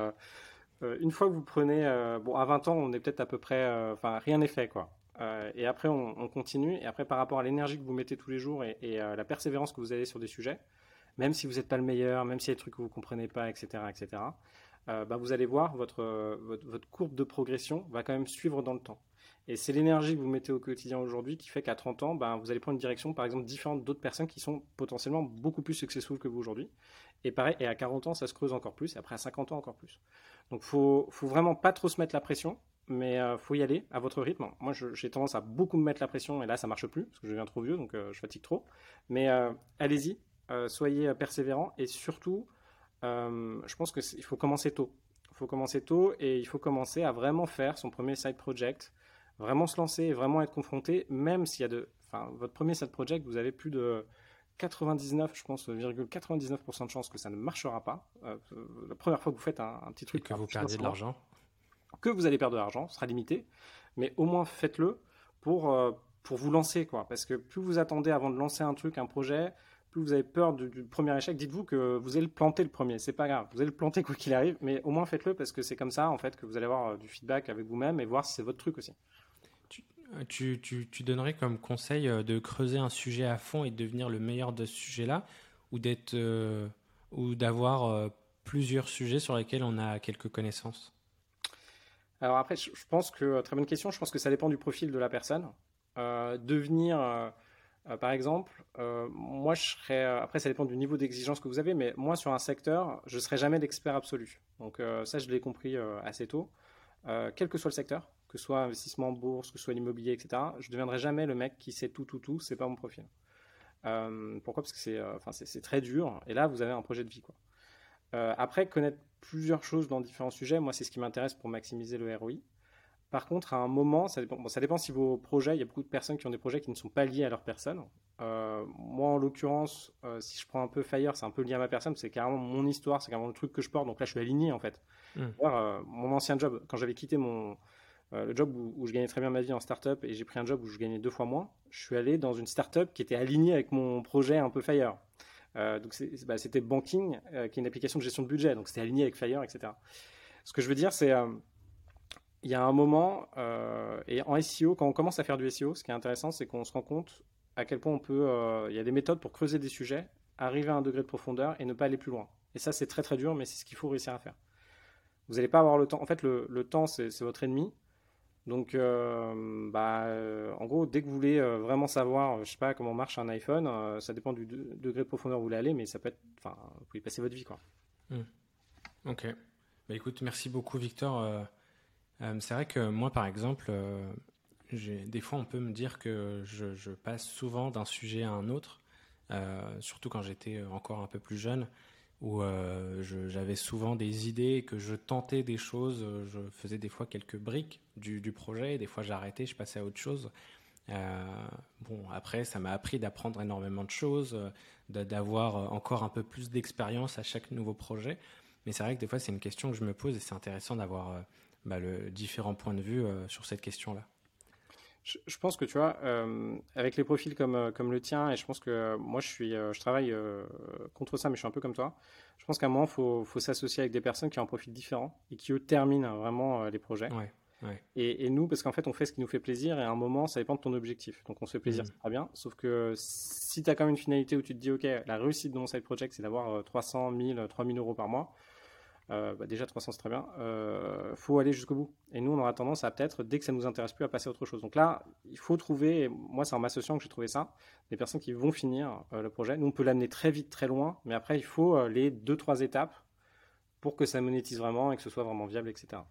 euh, une fois que vous prenez, euh, bon, à 20 ans, on est peut-être à peu près, euh, enfin, rien n'est fait, quoi. et après, on, continue. Et après, par rapport à l'énergie que vous mettez tous les jours et, la persévérance que vous avez sur des sujets, même si vous n'êtes pas le meilleur, même s'il y a des trucs que vous ne comprenez pas, etc., etc., bah, vous allez voir, votre, votre, courbe de progression va quand même suivre dans le temps. Et c'est l'énergie que vous mettez au quotidien aujourd'hui qui fait qu'à 30 ans, bah, vous allez prendre une direction, par exemple, différente d'autres personnes qui sont potentiellement beaucoup plus successful que vous aujourd'hui. Et pareil, et à 40 ans, ça se creuse encore plus, et après à 50 ans, encore plus. Donc, faut, faut vraiment pas trop se mettre la pression, mais euh, faut y aller à votre rythme. Moi, j'ai tendance à beaucoup me mettre la pression, et là, ça marche plus, parce que je deviens trop vieux, donc euh, je fatigue trop. Mais euh, allez-y, soyez persévérant, et surtout, je pense qu'il faut commencer tôt. Il faut commencer tôt, et il faut commencer à vraiment faire son premier side project, vraiment se lancer, et vraiment être confronté, même s'il y a de... Enfin, votre premier side project, vous avez plus de 99, je pense, 99% de chances que ça ne marchera pas. Euh, la première fois que vous faites un, petit truc. que vous perdiez de l'argent. Que vous allez perdre de l'argent, sera limité. Mais au moins faites-le pour, euh, pour vous lancer. quoi. Parce que plus vous attendez avant de lancer un truc, un projet, plus vous avez peur du, du premier échec. Dites-vous que vous allez le planter le premier. C'est pas grave. Vous allez le planter quoi qu'il arrive. Mais au moins faites-le parce que c'est comme ça, en fait, que vous allez avoir euh, du feedback avec vous-même et voir si c'est votre truc aussi. Tu, tu, donnerais comme conseil euh, de creuser un sujet à fond et de devenir le meilleur de ce sujet-là ou d'être euh, ou d'avoir euh, plusieurs sujets sur lesquels on a quelques connaissances? Alors après, je pense que très bonne question. Je pense que ça dépend du profil de la personne. devenir, par exemple, moi je serais. après, ça dépend du niveau d'exigence que vous avez, mais moi sur un secteur, je serai jamais l'expert absolu. Donc ça, je l'ai compris assez tôt. quel que soit le secteur, que ce soit investissement en bourse, que ce soit l'immobilier, etc. Je ne deviendrai jamais le mec qui sait tout, tout, tout. C'est pas mon profil. Euh, pourquoi? Parce que c'est, euh, enfin, c'est, très dur. Et là, vous avez un projet de vie. Euh, après, connaître plusieurs choses dans différents sujets, moi, c'est ce qui m'intéresse pour maximiser le ROI. Par contre, à un moment, ça dépend, ça dépend si vos projets, il y a beaucoup de personnes qui ont des projets qui ne sont pas liés à leur personne. moi, en l'occurrence, si je prends un peu Fire, c'est un peu lié à ma personne, c'est carrément mon histoire, c'est carrément le truc que je porte. Donc là, je suis aligné, en fait. Mmh. mon ancien job, quand j'avais quitté mon, euh, le job où, je gagnais très bien ma vie en startup et j'ai pris un job où je gagnais deux fois moins, je suis allé dans une startup qui était alignée avec mon projet un peu Fire. Euh, donc bah, c'était Banking, euh, qui est une application de gestion de budget, donc c'était aligné avec Fire, etc. Ce que je veux dire, c'est il y a un moment, et en SEO, quand on commence à faire du SEO, ce qui est intéressant, c'est qu'on se rend compte à quel point on peut, il y a des méthodes pour creuser des sujets, arriver à un degré de profondeur et ne pas aller plus loin. Et ça, c'est très très dur, mais c'est ce qu'il faut réussir à faire. Vous n'allez pas avoir le temps. En fait, le, le temps, c'est votre ennemi. Donc, euh, bah, euh, en gros, dès que vous voulez euh, vraiment savoir, je sais pas comment marche un iPhone, ça dépend du degré de profondeur où vous voulez aller, mais ça peut être, enfin, vous pouvez passer votre vie, quoi. Hmm. Ok. Bah, écoute, merci beaucoup, Victor. C'est vrai que moi, par exemple, des fois, on peut me dire que je, passe souvent d'un sujet à un autre, surtout quand j'étais encore un peu plus jeune où euh, j'avais souvent des idées, que je tentais des choses, euh, je faisais des fois quelques briques du, du projet, et des fois j'arrêtais, je passais à autre chose. Euh, bon, après, ça m'a appris d'apprendre énormément de choses, d'avoir encore un peu plus d'expérience à chaque nouveau projet. Mais c'est vrai que des fois, c'est une question que je me pose et c'est intéressant d'avoir bah, le différents points de vue sur cette question-là. je, pense que tu vois, euh, avec les profils comme, euh, comme le tien, et je pense que moi je, suis, je travaille contre ça, mais je suis un peu comme toi. Je pense qu'à un moment, il faut, faut s'associer avec des personnes qui ont un profil différent et qui, eux, terminent vraiment les projets. Et, nous, parce qu'en fait, on fait ce qui nous fait plaisir et à un moment, ça dépend de ton objectif. Donc, on se fait plaisir, mmh. c'est très bien. Sauf que si tu as quand même une finalité où tu te dis, OK, la réussite de mon side project, c'est d'avoir 300, 1000, 3000 euros par mois, euh, bah, déjà 300 c'est très bien, euh, faut aller jusqu'au bout. Et nous, on aura tendance à peut-être, dès que ça nous intéresse plus, à passer à autre chose. Donc là, il faut trouver, moi c'est en m'associant que j'ai trouvé ça, des personnes qui vont finir euh, le projet. Nous, on peut l'amener très vite, très loin, mais après, il faut euh, les deux, trois étapes pour que ça monétise vraiment et que ce soit vraiment viable, etc.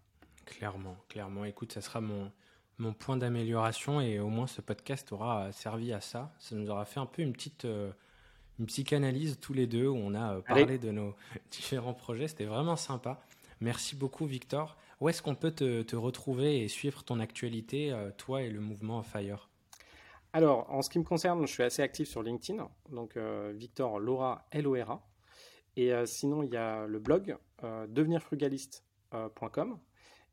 Clairement, clairement. Écoute, ça sera mon, mon point d'amélioration et au moins ce podcast aura servi à ça. Ça nous aura fait un peu une petite une psychanalyse tous les deux où on a euh, parlé de nos différents projets. C'était vraiment sympa. Merci beaucoup, Victor. Où est-ce qu'on peut te, retrouver et suivre ton actualité, euh, toi et le mouvement Fire? Alors, en ce qui me concerne, je suis assez actif sur LinkedIn. Donc, euh, Victor Laura, L-O-R-A. Et sinon, il y a le blog devenirfrugaliste.com.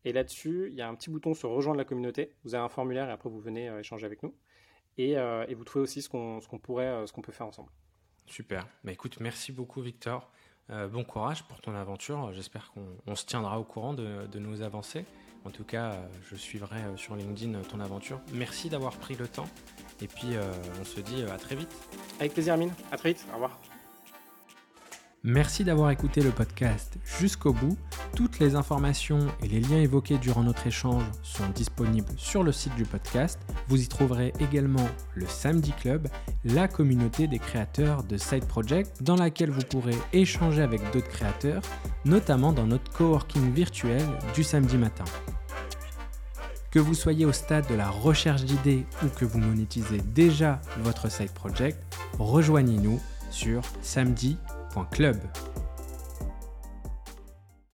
Et là-dessus, il y a un petit bouton sur rejoindre la communauté. Vous avez un formulaire et après, vous venez échanger avec nous. Et, vous trouvez aussi ce qu'on pourrait, ce qu'on peut faire ensemble. Super. Bah, écoute, merci beaucoup, Victor. Euh, bon courage pour ton aventure. J'espère qu'on se tiendra au courant de, nos avancées. En tout cas, je suivrai euh, sur LinkedIn ton aventure. Merci d'avoir pris le temps. Et puis, euh, on se dit à très vite. Avec plaisir, Amine. À très vite. Au revoir. Merci d'avoir écouté le podcast jusqu'au bout. Toutes les informations et les liens évoqués durant notre échange sont disponibles sur le site du podcast. Vous y trouverez également le Samedi Club, la communauté des créateurs de Side Project dans laquelle vous pourrez échanger avec d'autres créateurs, notamment dans notre coworking virtuel du samedi matin. Que vous soyez au stade de la recherche d'idées ou que vous monétisez déjà votre side project, rejoignez-nous sur samedi.club.